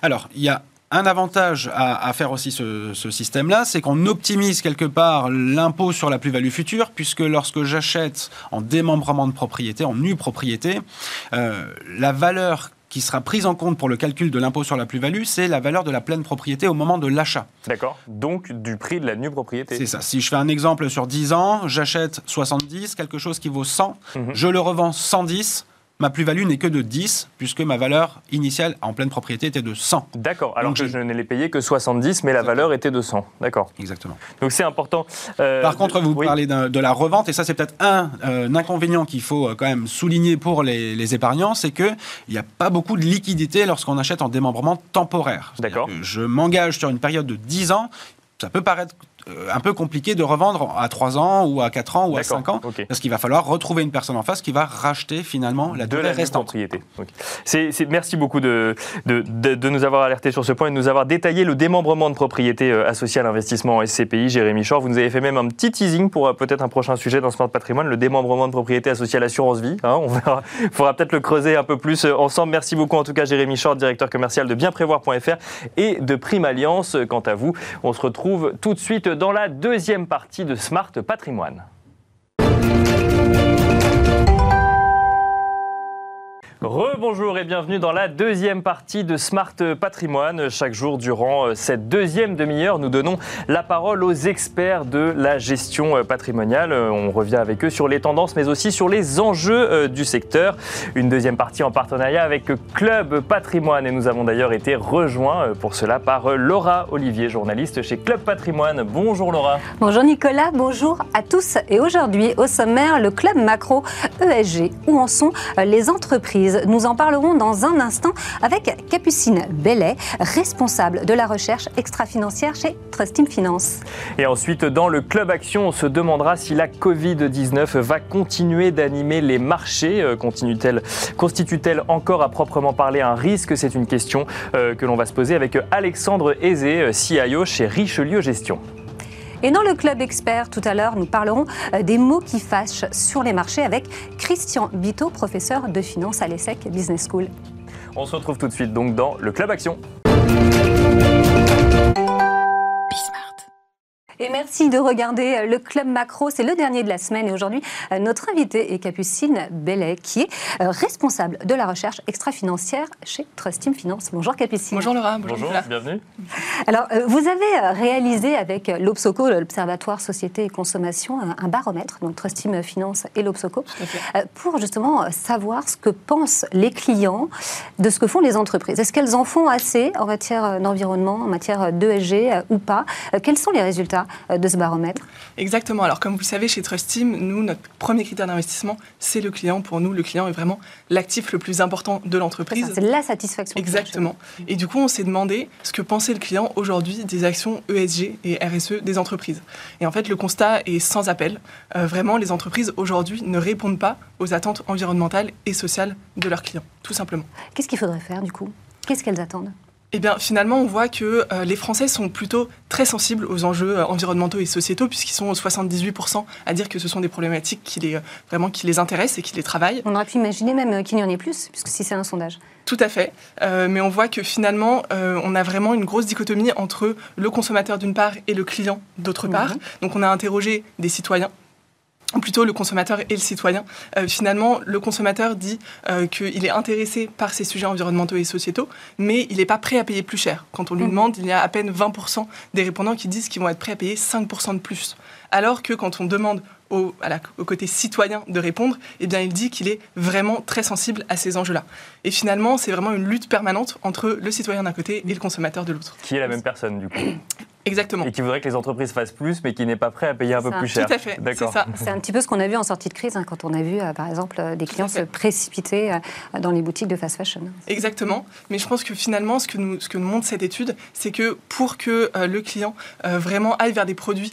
Alors, il y a un avantage à, faire aussi ce, système-là, c'est qu'on optimise quelque part l'impôt sur la plus-value future, puisque lorsque j'achète en démembrement de propriété, en nue propriété, euh, la valeur qui sera prise en compte pour le calcul de l'impôt sur la plus-value, c'est la valeur de la pleine propriété au moment de l'achat. D'accord. Donc du prix de la nue propriété. C'est ça. Si je fais un exemple sur 10 ans, j'achète 70, quelque chose qui vaut 100, mhm. je le revends 110 ma plus-value n'est que de 10, puisque ma valeur initiale en pleine propriété était de 100. D'accord, alors que je, n'ai payé que 70, mais la valeur était de 100. D'accord. Exactement. Donc c'est important. Euh, Par contre, vous parlez de la revente, et ça c'est peut-être un, euh, inconvénient qu'il faut euh, quand même souligner pour les, les épargnants, c'est qu'il n'y a pas beaucoup de liquidité lorsqu'on achète en démembrement temporaire. D'accord. Je m'engage sur une période de 10 ans, ça peut paraître un peu compliqué de revendre à 3 ans ou à 4 ans ou à 5 ans, parce qu'il va falloir retrouver une personne en face qui va racheter finalement la de la restante. propriété. merci beaucoup de, de, de, nous avoir alerté sur ce point et de nous avoir détaillé le démembrement de propriété associé à l'investissement en SCPI. Jérémy Chor, vous nous avez fait même un petit teasing pour peut-être un prochain sujet dans Smart Patrimoine, le démembrement de propriété associé à l'assurance vie. Hein, on verra. Il <laughs> faudra peut-être le creuser un peu plus ensemble. Merci beaucoup en tout cas Jérémy Chor, directeur commercial de bienprévoir.fr et de Prime Alliance. Quant à vous, on se retrouve tout de suite dans la deuxième partie de Smart Patrimoine. Rebonjour et bienvenue dans la deuxième partie de Smart Patrimoine. Chaque jour durant euh, cette deuxième demi-heure, nous donnons la parole aux experts de la gestion euh, patrimoniale. Euh, on revient avec eux sur les tendances mais aussi sur les enjeux du secteur. Une deuxième partie en partenariat avec Club Patrimoine et nous avons d'ailleurs été rejoints pour cela par Laura Olivier, journaliste chez Club Patrimoine. Bonjour Laura. Bonjour Nicolas, bonjour à tous et aujourd'hui au sommaire le Club Macro ESG. Où en sont les entreprises? Nous en parlerons dans un instant avec Capucine Bellet, responsable de la recherche extra-financière chez Trustim Finance. Et ensuite, dans le Club Action, on se demandera si la Covid-19 va continuer d'animer les marchés. Euh, constitue-t-elle encore à proprement parler un risque? C'est une question euh, que l'on va se poser avec Alexandre Aizé, euh, CIO chez Richelieu Gestion. Et dans le club expert, tout à l'heure, nous parlerons euh, des mots qui fâchent sur les marchés avec Christian Bito, professeur de finance à l'ESSEC Business School. On se retrouve tout de suite donc dans le club Action. Et merci de regarder euh, le Club Macro. C'est le dernier de la semaine. Et aujourd'hui, euh, notre invité est Capucine Bellet, qui est euh, responsable de la recherche extra-financière chez Trust Finance. Bonjour Capucine. Bonjour Laura. Bonjour, bienvenue. Alors, vous avez réalisé avec l'Obsoco, l'Observatoire Société et Consommation, un baromètre, donc Trust Finance et l'Obsoco, pour justement savoir ce que pensent les clients de ce que font les entreprises. Est-ce qu'elles en font assez en matière d'environnement, en matière d'ESG ou pas? Quels sont les résultats? De ce baromètre Exactement. Alors, comme vous le savez, chez Trust Team, nous, notre premier critère d'investissement, c'est le client. Pour nous, le client est vraiment l'actif le plus important de l'entreprise. C'est la satisfaction. Exactement. Et du coup, on s'est demandé ce que pensait le client aujourd'hui des actions ESG et RSE des entreprises. Et en fait, le constat est sans appel. Euh, vraiment, les entreprises aujourd'hui ne répondent pas aux attentes environnementales et sociales de leurs clients, tout simplement. Qu'est-ce qu'il faudrait faire du coup? Qu'est-ce qu'elles attendent? Eh bien, finalement, on voit que euh, les Français sont plutôt très sensibles aux enjeux euh, environnementaux et sociétaux, puisqu'ils sont 78% à dire que ce sont des problématiques qui les, euh, vraiment qui les intéressent et qui les travaillent. On aurait pu imaginer même qu'il y en ait plus, puisque si c'est un sondage. Tout à fait. mais on voit que finalement, on a vraiment une grosse dichotomie entre le consommateur d'une part et le client d'autre part. Mhm. Donc, on a interrogé des citoyens plutôt le consommateur et le citoyen. Euh, finalement, le consommateur dit euh, qu'il est intéressé par ces sujets environnementaux et sociétaux, mais il n'est pas prêt à payer plus cher. Quand on lui mhm. demande, il y a à peine 20% des répondants qui disent qu'ils vont être prêts à payer 5% de plus. Alors que quand on demande au, au, côté citoyen de répondre, eh bien, il dit qu'il est vraiment très sensible à ces enjeux-là. Et finalement, c'est vraiment une lutte permanente entre le citoyen d'un côté et le consommateur de l'autre. Qui est la même personne, du coup? Exactement. Et qui voudrait que les entreprises fassent plus, mais qui n'est pas prêt à payer un peu plus cher. Tout à fait. D'accord. C'est un petit peu ce qu'on a vu en sortie de crise, hein, quand on a vu, euh, par exemple, euh, des clients se précipiter euh, dans les boutiques de fast fashion. Exactement. Mais je pense que finalement, ce que nous, ce que nous montre cette étude, c'est que pour que le client vraiment aille vers des produits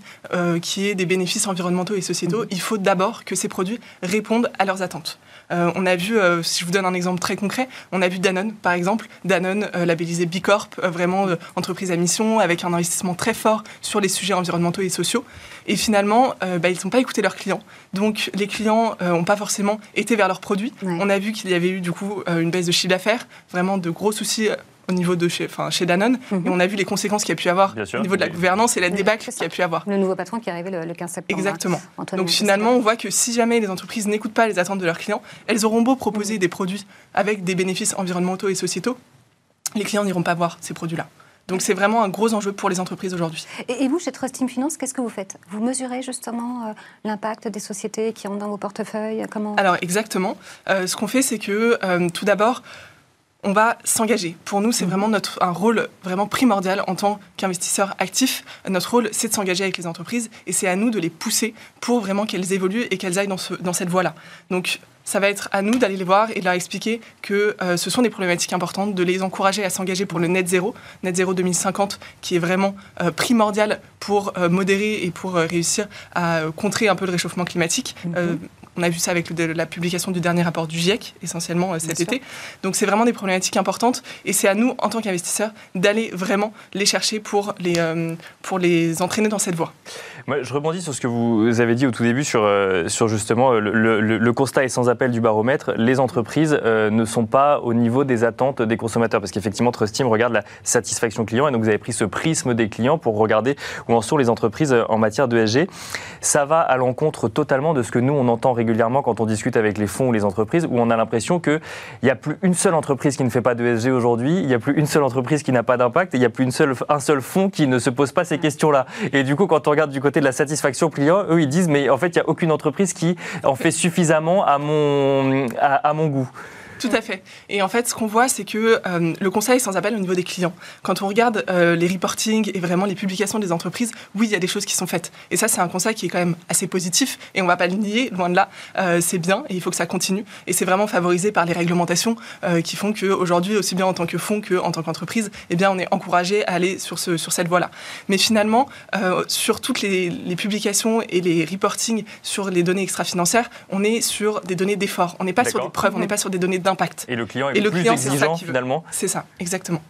qui aient des bénéfices environnementaux et sociétaux, mm-hmm. il faut d'abord que ces produits répondent à leurs attentes. On a vu, si je vous donne un exemple très concret, on a vu Danone, par exemple, Danone labellisé B Corp, vraiment entreprise à mission, avec un investissement très fort sur les sujets environnementaux et sociaux. Et finalement, euh, bah, ils n'ont pas écouté leurs clients. Donc les clients n'ont euh, pas forcément été vers leurs produits. On a vu qu'il y avait eu du coup euh, une baisse de chiffre d'affaires, vraiment de gros soucis au niveau de chez, enfin, chez Danone. Mhm. Et on a vu les conséquences qu'il y a pu avoir au niveau de la gouvernance et la débâcle qu'il y a pu avoir. Le nouveau patron qui est arrivé le, 15 septembre. Exactement. Donc finalement, on voit que si jamais les entreprises n'écoutent pas les attentes de leurs clients, elles auront beau proposer mhm. des produits avec des bénéfices environnementaux et sociétaux, les clients n'iront pas voir ces produits-là. Donc c'est vraiment un gros enjeu pour les entreprises aujourd'hui. Et, vous, chez Trust Team Finance, qu'est-ce que vous faites? Vous mesurez justement euh, l'impact des sociétés qui ont dans vos portefeuilles? Comment Alors exactement. Euh, ce qu'on fait, c'est que euh, tout d'abord, on va s'engager. Pour nous, c'est mhm. vraiment notre, un rôle vraiment primordial en tant qu'investisseur actif. Notre rôle, c'est de s'engager avec les entreprises et c'est à nous de les pousser pour vraiment qu'elles évoluent et qu'elles aillent dans, ce, dans cette voie-là. Donc, ça va être à nous d'aller les voir et de leur expliquer que euh, ce sont des problématiques importantes, de les encourager à s'engager pour le net zéro, net zéro 2050, qui est vraiment euh, primordial pour euh, modérer et pour réussir à contrer un peu le réchauffement climatique. Mhm. On a vu ça avec la publication du dernier rapport du GIEC, essentiellement euh, cet été. Donc c'est vraiment des problématiques importantes et c'est à nous, en tant qu'investisseurs, d'aller vraiment les chercher pour les, euh, pour les entraîner dans cette voie. Moi, je rebondis sur ce que vous avez dit au tout début sur, euh, sur justement le, constat est sans appel du baromètre. Les entreprises ne sont pas au niveau des attentes des consommateurs parce qu'effectivement, Trustim regarde la satisfaction client et donc vous avez pris ce prisme des clients pour regarder où en sont les entreprises en matière d'ESG. Ça va à l'encontre totalement de ce que nous, on entend régulièrement régulièrement quand on discute avec les fonds ou les entreprises, où on a l'impression qu'il n'y a plus une seule entreprise qui ne fait pas d'ESG aujourd'hui, il n'y a plus une seule entreprise qui n'a pas d'impact, il n'y a plus une seule, un seul fonds qui ne se pose pas ces questions-là. Et du coup, quand on regarde du côté de la satisfaction client, eux, ils disent, mais en fait, il n'y a aucune entreprise qui en fait suffisamment à mon, à mon goût. Tout à fait. Et en fait, ce qu'on voit, c'est que euh, le conseil est sans appel au niveau des clients. Quand on regarde euh, les reportings et vraiment les publications des entreprises, oui, il y a des choses qui sont faites. Et ça, c'est un conseil qui est quand même assez positif. Et on ne va pas le nier, loin de là. Euh, c'est bien et il faut que ça continue. Et c'est vraiment favorisé par les réglementations qui font qu'aujourd'hui, aussi bien en tant que fonds qu'en tant qu'entreprise, eh bien, on est encouragé à aller sur, ce, sur cette voie-là. Mais finalement, sur toutes les, les, publications et les reportings sur les données extra-financières, on est sur des données d'effort. On n'est pas sur des preuves, on n'est pas sur des données d'impact. Et le client est le plus exigeant finalement C'est ça, exactement.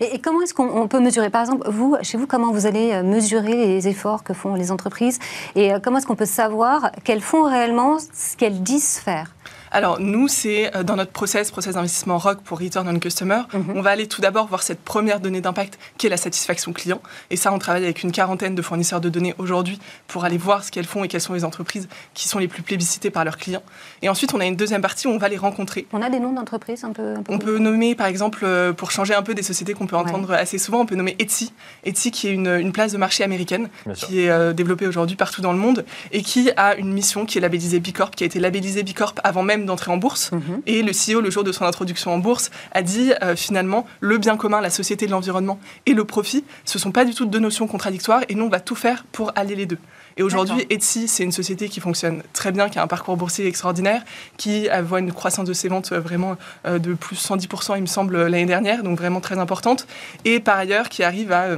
Et, comment est-ce qu'on peut mesurer Par exemple, vous, chez vous, comment vous allez euh, mesurer les efforts que font les entreprises Et euh, comment est-ce qu'on peut savoir qu'elles font réellement ce qu'elles disent faire? Alors nous, c'est euh, dans notre process, process d'investissement ROC pour Return on Customer, mhm. on va aller tout d'abord voir cette première donnée d'impact qui est la satisfaction client. Et ça, on travaille avec une quarantaine de fournisseurs de données aujourd'hui pour aller voir ce qu'elles font et quelles sont les entreprises qui sont les plus plébiscitées par leurs clients. Et ensuite, on a une deuxième partie où on va les rencontrer. On a des noms d'entreprises un peu, On peut nommer, par exemple, euh, pour changer un peu des sociétés qu'on peut entendre assez souvent, on peut nommer Etsy. Etsy qui est une, place de marché américaine qui est euh, développée aujourd'hui partout dans le monde et qui a une mission qui est labellisée B Corp, qui a été labellisée B Corp avant même d'entrer en bourse. Mhm. Et le CEO, le jour de son introduction en bourse, a dit euh, finalement le bien commun, la société de l'environnement et le profit, ce sont pas du tout deux notions contradictoires et nous, on va tout faire pour allier les deux. Et aujourd'hui, Etsy, c'est une société qui fonctionne très bien, qui a un parcours boursier extraordinaire, qui voit une croissance de ses ventes euh, vraiment euh, de plus de 110%, il me semble, l'année dernière, donc vraiment très importante. Et par ailleurs, qui arrive à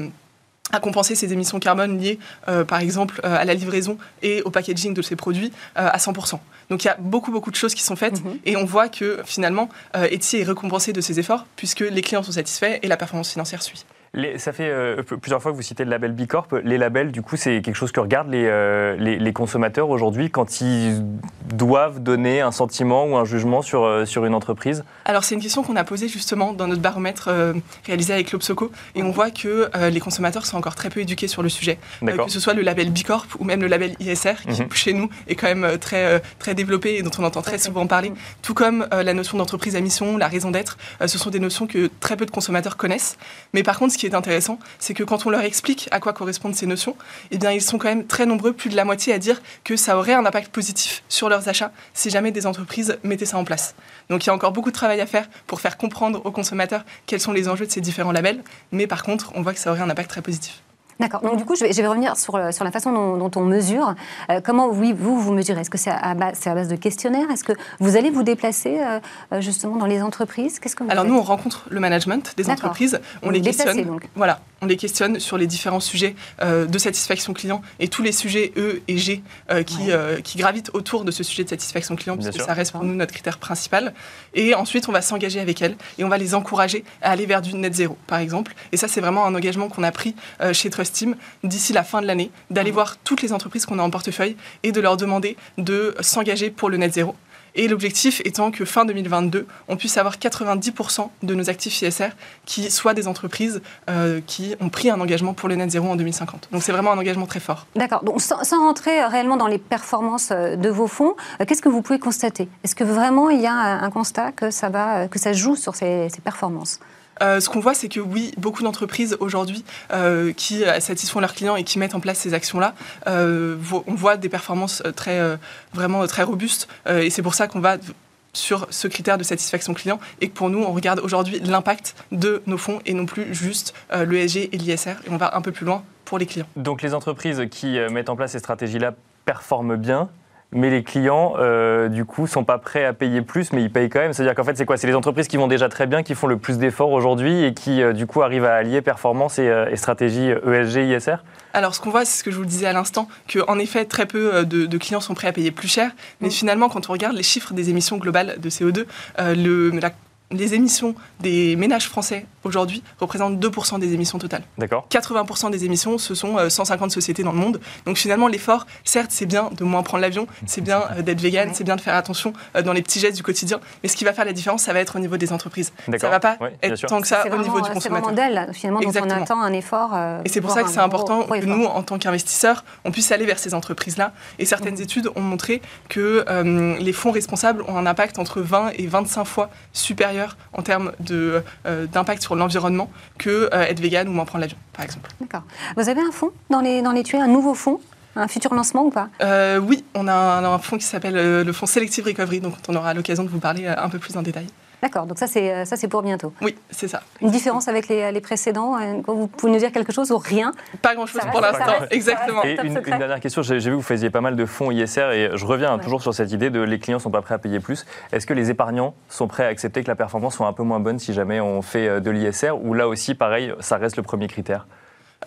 à compenser ses émissions carbone liées, euh, par exemple, euh, à la livraison et au packaging de ses produits euh, à 100%. Donc il y a beaucoup, beaucoup de choses qui sont faites mhm. et on voit que finalement, Etsy est récompensé de ses efforts puisque les clients sont satisfaits et la performance financière suit ça fait euh, plusieurs fois que vous citez le label Bicorp. Les labels, du coup, c'est quelque chose que regardent les, euh, les, consommateurs aujourd'hui quand ils doivent donner un sentiment ou un jugement sur, euh, sur une entreprise? Alors, c'est une question qu'on a posée justement dans notre baromètre réalisé avec l'Obsoco. Et on voit que les consommateurs sont encore très peu éduqués sur le sujet. que ce soit le label Bicorp ou même le label ISR, qui mhm. chez nous est quand même très, très développé et dont on entend très souvent parler. Tout comme la notion d'entreprise à mission, la raison d'être, ce sont des notions que très peu de consommateurs connaissent. Mais par contre, ce qui est intéressant, c'est que quand on leur explique à quoi correspondent ces notions, eh ils sont quand même très nombreux, plus de la moitié, à dire que ça aurait un impact positif sur leurs achats si jamais des entreprises mettaient ça en place. Donc il y a encore beaucoup de travail à faire pour faire comprendre aux consommateurs quels sont les enjeux de ces différents labels, mais par contre, on voit que ça aurait un impact très positif. D'accord. Donc du coup, je vais, revenir sur, sur, la façon dont, on mesure. Euh, comment, oui, vous, vous mesurez? Est-ce que c'est à, base, à base de questionnaires? Est-ce que vous allez vous déplacer euh, euh, justement dans les entreprises? Qu'est-ce que Alors nous, on rencontre le management des entreprises. On les questionne. Donc. Voilà, on les questionne sur les différents sujets de satisfaction client et tous les sujets E et G qui, qui gravitent autour de ce sujet de satisfaction client, puisque ça reste pour nous notre critère principal. Et ensuite, on va s'engager avec elles et on va les encourager à aller vers du net zéro, par exemple. Et ça, c'est vraiment un engagement qu'on a pris chez Trust d'ici la fin de l'année, d'aller voir toutes les entreprises qu'on a en portefeuille et de leur demander de s'engager pour le net zéro. Et l'objectif étant que fin 2022, on puisse avoir 90% de nos actifs ISR qui soient des entreprises euh, qui ont pris un engagement pour le net zéro en 2050. Donc c'est vraiment un engagement très fort. D'accord. Donc sans, rentrer réellement dans les performances euh, de vos fonds, euh, qu'est-ce que vous pouvez constater? Est-ce que vraiment il y a un constat que ça, va, que ça joue sur ces performances? Euh, ce qu'on voit, c'est que oui, beaucoup d'entreprises aujourd'hui euh, qui euh, satisfont leurs clients et qui mettent en place ces actions-là, on voit des performances vraiment très robustes. et c'est pour ça qu'on va sur ce critère de satisfaction client et que pour nous, on regarde aujourd'hui l'impact de nos fonds et non plus juste euh, l'ESG et l'ISR. Et on va un peu plus loin pour les clients. Donc les entreprises qui euh, mettent en place ces stratégies-là performent bien mais les clients, euh, du coup, sont pas prêts à payer plus, mais ils payent quand même. C'est-à-dire qu'en fait, c'est quoi? C'est les entreprises qui vont déjà très bien, qui font le plus d'efforts aujourd'hui et qui, euh, du coup, arrivent à allier performance et, euh, stratégie ESG, ISR alors, ce qu'on voit, c'est ce que je vous le disais à l'instant, qu'en effet, très peu de, clients sont prêts à payer plus cher. Mais mm. finalement, quand on regarde les chiffres des émissions globales de CO2, le, la les émissions des ménages français aujourd'hui représentent 2% des émissions totales. D'accord. 80% des émissions, ce sont 150 euh, sociétés dans le monde. Donc finalement, l'effort, certes, c'est bien de moins prendre l'avion, <laughs> c'est bien euh, d'être vegan, c'est bien de faire attention euh, dans les petits gestes du quotidien. Mais ce qui va faire la différence, ça va être au niveau des entreprises. Ça ne va pas être tant que ça au niveau du consommateur. C'est vraiment d'elle, finalement, dont on attend un effort. Et c'est pour ça que c'est important que nous, en tant qu'investisseurs, on puisse aller vers ces entreprises-là. Et certaines mmh. études ont montré que les fonds responsables ont un impact entre 20 et 25 fois supérieur en termes euh, d'impact sur l'environnement que euh, être vegan ou moins prendre l'avion, par exemple. D'accord. Vous avez un fonds dans les, dans les tuyaux, un nouveau fonds un futur lancement ou pas? Euh, Oui, on a un, un fonds qui s'appelle le fonds Selective Recovery, donc on aura l'occasion de vous parler un peu plus en détail. D'accord, donc ça c'est euh, ça c'est pour bientôt. Oui, c'est ça. Une différence avec les, précédents euh, Vous pouvez nous dire quelque chose ou rien? Pas grand-chose pour l'instant, exactement. Et une, dernière question, j'ai vu que vous faisiez pas mal de fonds ISR et je reviens toujours sur cette idée de les clients sont pas prêts à payer plus. Est-ce que les épargnants sont prêts à accepter que la performance soit un peu moins bonne si jamais on fait euh, de l'ISR ou là aussi pareil, ça reste le premier critère?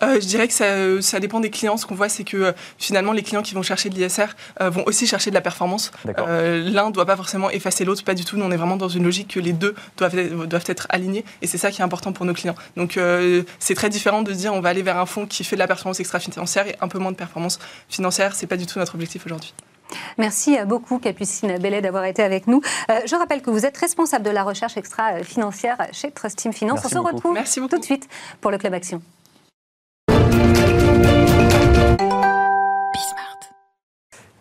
Euh, je dirais que ça, ça, dépend des clients. Ce qu'on voit, c'est que euh, finalement, les clients qui vont chercher de l'ISR euh, vont aussi chercher de la performance. L'un ne doit pas forcément effacer l'autre, pas du tout. Nous, on est vraiment dans une logique que les deux doivent être, doivent être alignés et c'est ça qui est important pour nos clients. Donc, c'est très différent de se dire on va aller vers un fonds qui fait de la performance extra-financière et un peu moins de performance financière. C'est pas du tout notre objectif aujourd'hui. Merci beaucoup, Capucine Bellet, d'avoir été avec nous. je rappelle que vous êtes responsable de la recherche extra-financière chez Trust Team Finance. on se retrouve tout de suite pour le Club Action.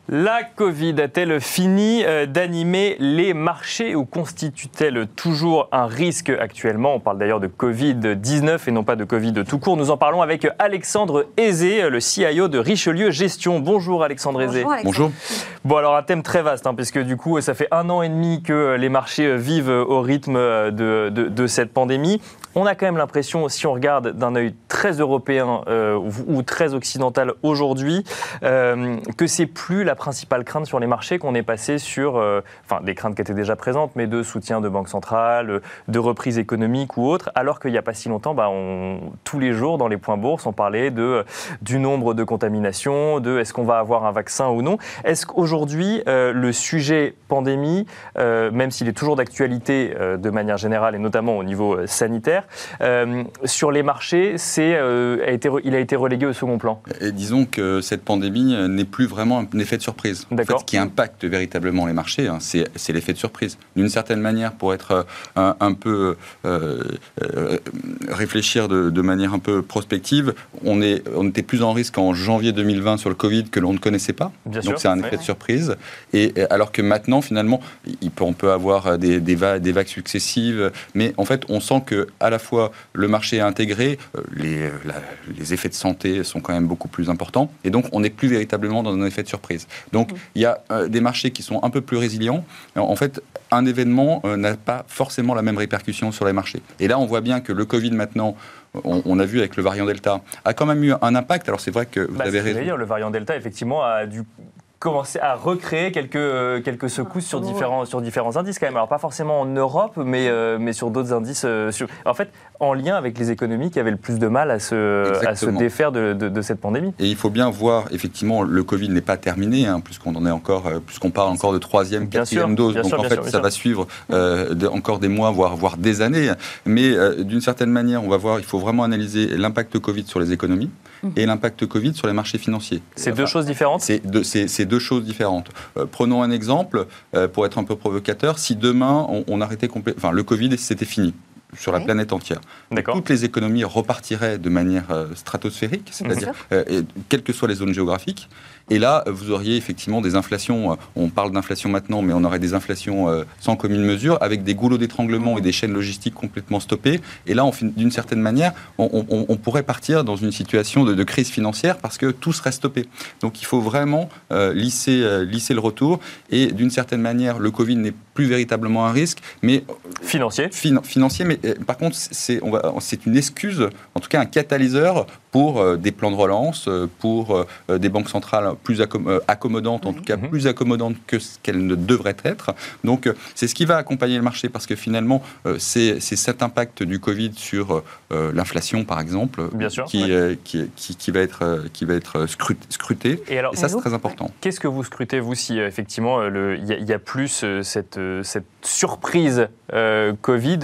La Covid a-t-elle fini euh, d'animer les marchés ou constitue-t-elle toujours un risque actuellement? On parle d'ailleurs de Covid-19 et non pas de Covid tout court. Nous en parlons avec Alexandre Aizé, le CIO de Richelieu Gestion. Bonjour Alexandre Aizé. Bonjour. Bon alors un thème très vaste, hein, puisque du coup ça fait un an et demi que les marchés vivent au rythme de, de cette pandémie on a quand même l'impression, si on regarde d'un œil très européen euh, ou, très occidental aujourd'hui, euh, que c'est plus la principale crainte sur les marchés qu'on est passé sur, euh, enfin des craintes qui étaient déjà présentes, mais de soutien de banque centrale, de reprise économique ou autre, alors qu'il n'y a pas si longtemps, bah, on, tous les jours dans les points bourses, on parlait de, du nombre de contaminations, de est-ce qu'on va avoir un vaccin ou non. Est-ce qu'aujourd'hui, le sujet pandémie, même s'il est toujours d'actualité de manière générale et notamment au niveau sanitaire, euh, sur les marchés, euh, il a été relégué au second plan? Et disons que cette pandémie n'est plus vraiment un effet de surprise. En fait, ce qui impacte véritablement les marchés, hein, c'est, l'effet de surprise. D'une certaine manière, pour être euh, un, peu réfléchir de, manière un peu prospective, on, est, on était plus en risque en janvier 2020 sur le Covid que l'on ne connaissait pas. Donc c'est un effet de surprise. Et alors que maintenant, finalement, il peut, on peut avoir des, des, vagues, des vagues successives, mais en fait, on sent que à la fois le marché est intégré, euh, les, les, effets de santé sont quand même beaucoup plus importants, et donc on n'est plus véritablement dans un effet de surprise. Donc mmh. il y a euh, des marchés qui sont un peu plus résilients. En fait, un événement euh, n'a pas forcément la même répercussion sur les marchés. Et là, on voit bien que le Covid maintenant, on, a vu avec le variant Delta, a quand même eu un impact. Alors c'est vrai que vous bah, avez raison. Dire, le variant Delta, effectivement, a dû commencer à recréer quelques, euh, quelques secousses sur différents, sur différents indices quand même. Alors pas forcément en Europe, mais, euh, mais sur d'autres indices. Euh, en fait, en lien avec les économies qui avaient le plus de mal à se, à se défaire de, de, cette pandémie. Et il faut bien voir, effectivement, le Covid n'est pas terminé, hein, puisqu'on en est encore, puisqu'on parle encore de troisième, quatrième dose. Donc en fait, ça va suivre encore des mois, voire, voire des années. Mais d'une certaine manière, on va voir, il faut vraiment analyser l'impact Covid sur les économies mhm. et l'impact Covid sur les marchés financiers. C'est deux choses différentes C'est deux, choses différentes. Euh, prenons un exemple, euh, pour être un peu provocateur, si demain on, arrêtait complètement, enfin le Covid c'était fini, sur la planète entière. Toutes les économies repartiraient de manière stratosphérique, c'est-à-dire quelles que soient les zones géographiques. Et là, vous auriez effectivement des inflations, euh, on parle d'inflation maintenant, mais on aurait des inflations euh, sans commune mesure, avec des goulots d'étranglement et des chaînes logistiques complètement stoppées. Et là, d'une certaine manière, on, pourrait partir dans une situation de, crise financière parce que tout serait stoppé. Donc il faut vraiment euh, lisser, lisser le retour. Et d'une certaine manière, le Covid n'est plus véritablement un risque, mais... Financier Financier, mais par contre, c'est une excuse, en tout cas un catalyseur pour des plans de relance, pour des banques centrales plus euh, accommodante, en tout cas mhm. plus accommodante que ce qu'elle ne devrait être. Donc euh, c'est ce qui va accompagner le marché parce que finalement euh, c'est cet impact du Covid sur l'inflation par exemple qui, qui, qui, va être, qui va être scruté. Et, alors, ça c'est très important. Qu'est-ce que vous scrutez vous si effectivement il y, a plus cette, cette surprise Covid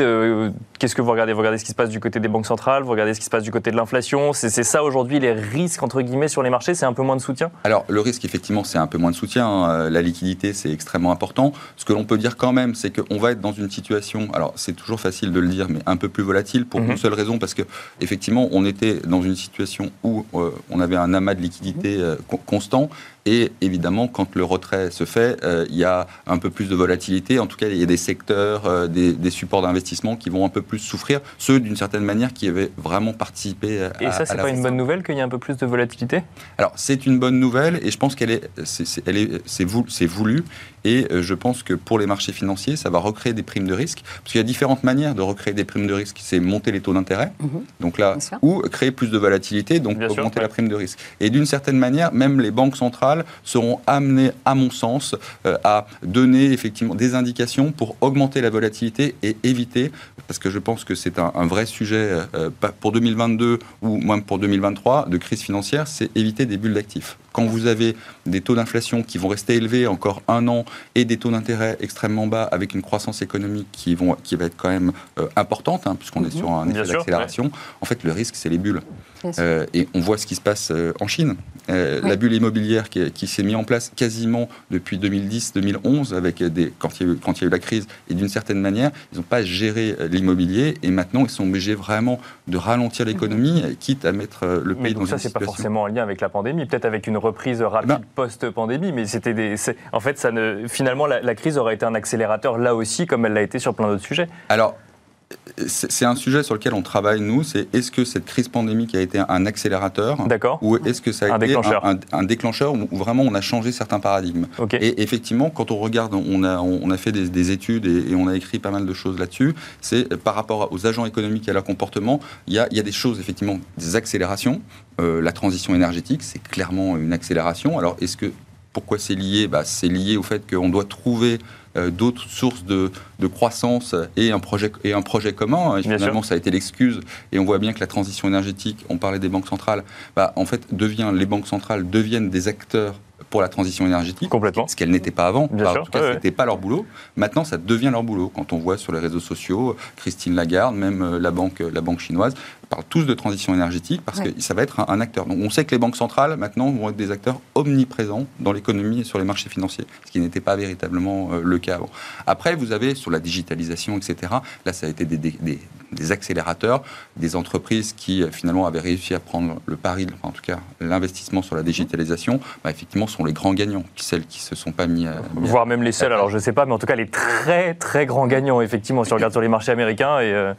Qu'est-ce que vous regardez? Vous regardez ce qui se passe du côté des banques centrales, vous regardez ce qui se passe du côté de l'inflation? C'est ça aujourd'hui les risques entre guillemets sur les marchés, c'est un peu moins de soutien? Alors le risque, effectivement, c'est un peu moins de soutien. Hein. La liquidité, c'est extrêmement important. Ce que l'on peut dire quand même, c'est qu'on va être dans une situation, alors c'est toujours facile de le dire, mais un peu plus volatile pour mhm. une seule raison, parce que effectivement, on était dans une situation où euh, on avait un amas de liquidité euh, constant et évidemment, quand le retrait se fait, euh, il y a un peu plus de volatilité. En tout cas, il y a des secteurs, euh, des, supports d'investissement qui vont un peu plus souffrir. Ceux, d'une certaine manière, qui avaient vraiment participé à Et ça, c'est pas une bonne nouvelle qu'il y ait un peu plus de volatilité? Alors, c'est une bonne nouvelle et je pense qu'elle est, c'est, elle est, c'est voulu. Et euh, je pense que pour les marchés financiers, ça va recréer des primes de risque. Parce qu'il y a différentes manières de recréer des primes de risque. C'est monter les taux d'intérêt, mhm. donc là, ou créer plus de volatilité, donc augmenter la prime de risque. Et d'une certaine manière, même les banques centrales seront amenées, à mon sens, euh, à donner effectivement des indications pour augmenter la volatilité et éviter, parce que je pense que c'est un, vrai sujet euh, pour 2022 ou même pour 2023 de crise financière, c'est éviter des bulles d'actifs quand vous avez des taux d'inflation qui vont rester élevés encore un an et des taux d'intérêt extrêmement bas avec une croissance économique qui, vont, qui va être quand même euh, importante, hein, puisqu'on est mhm. sur un effet d'accélération, en fait, le risque, c'est les bulles. Euh, et on voit ce qui se passe euh, en Chine. La bulle immobilière qui, s'est mise en place quasiment depuis 2010-2011, avec des, quand, il y a eu, quand il y a eu la crise, et d'une certaine manière, ils n'ont pas géré l'immobilier, et maintenant, ils sont obligés vraiment de ralentir l'économie, mhm. quitte à mettre le pays dans ça, une situation... ça, c'est pas forcément en lien avec la pandémie, peut-être avec une reprise rapide ben, post-pandémie, mais c'était des. En fait, ça ne, finalement, la, crise aurait été un accélérateur là aussi, comme elle l'a été sur plein d'autres sujets. Alors, c'est un sujet sur lequel on travaille, nous, c'est est-ce que cette crise pandémique a été un accélérateur Ou est-ce que ça a été déclencheur. Un, déclencheur où vraiment on a changé certains paradigmes Et effectivement, quand on regarde, on a, on a fait des, études et, on a écrit pas mal de choses là-dessus, c'est par rapport aux agents économiques et à leur comportement, il y a, il y a des choses, effectivement, des accélérations. Euh, la transition énergétique, c'est clairement une accélération. Alors, est-ce que pourquoi c'est lié? Bah, C'est lié au fait qu'on doit trouver d'autres sources de, croissance et un projet, et un projet commun. Et finalement, ça a été l'excuse. Et on voit bien que la transition énergétique, on parlait des banques centrales, bah, en fait, devient, les banques centrales deviennent des acteurs pour la transition énergétique. Complètement. Ce qu'elles n'étaient pas avant. en tout cas, ce n'était pas leur boulot. Maintenant, ça devient leur boulot. Quand on voit sur les réseaux sociaux, Christine Lagarde, même euh, la banque, la banque chinoise, parlent tous de transition énergétique parce que ça va être un, acteur. Donc on sait que les banques centrales, maintenant, vont être des acteurs omniprésents dans l'économie et sur les marchés financiers, ce qui n'était pas véritablement euh, le cas avant. Après, vous avez sur la digitalisation, etc., là, ça a été des, des, accélérateurs, des entreprises qui, euh, finalement, avaient réussi à prendre le pari, enfin, en tout cas, l'investissement sur la digitalisation, bah, effectivement, sont les grands gagnants, celles qui se sont pas mis à... Voire même les seuls, alors je ne sais pas, mais en tout cas, les très, très grands gagnants, effectivement, si on regarde sur les marchés américains. Et, euh,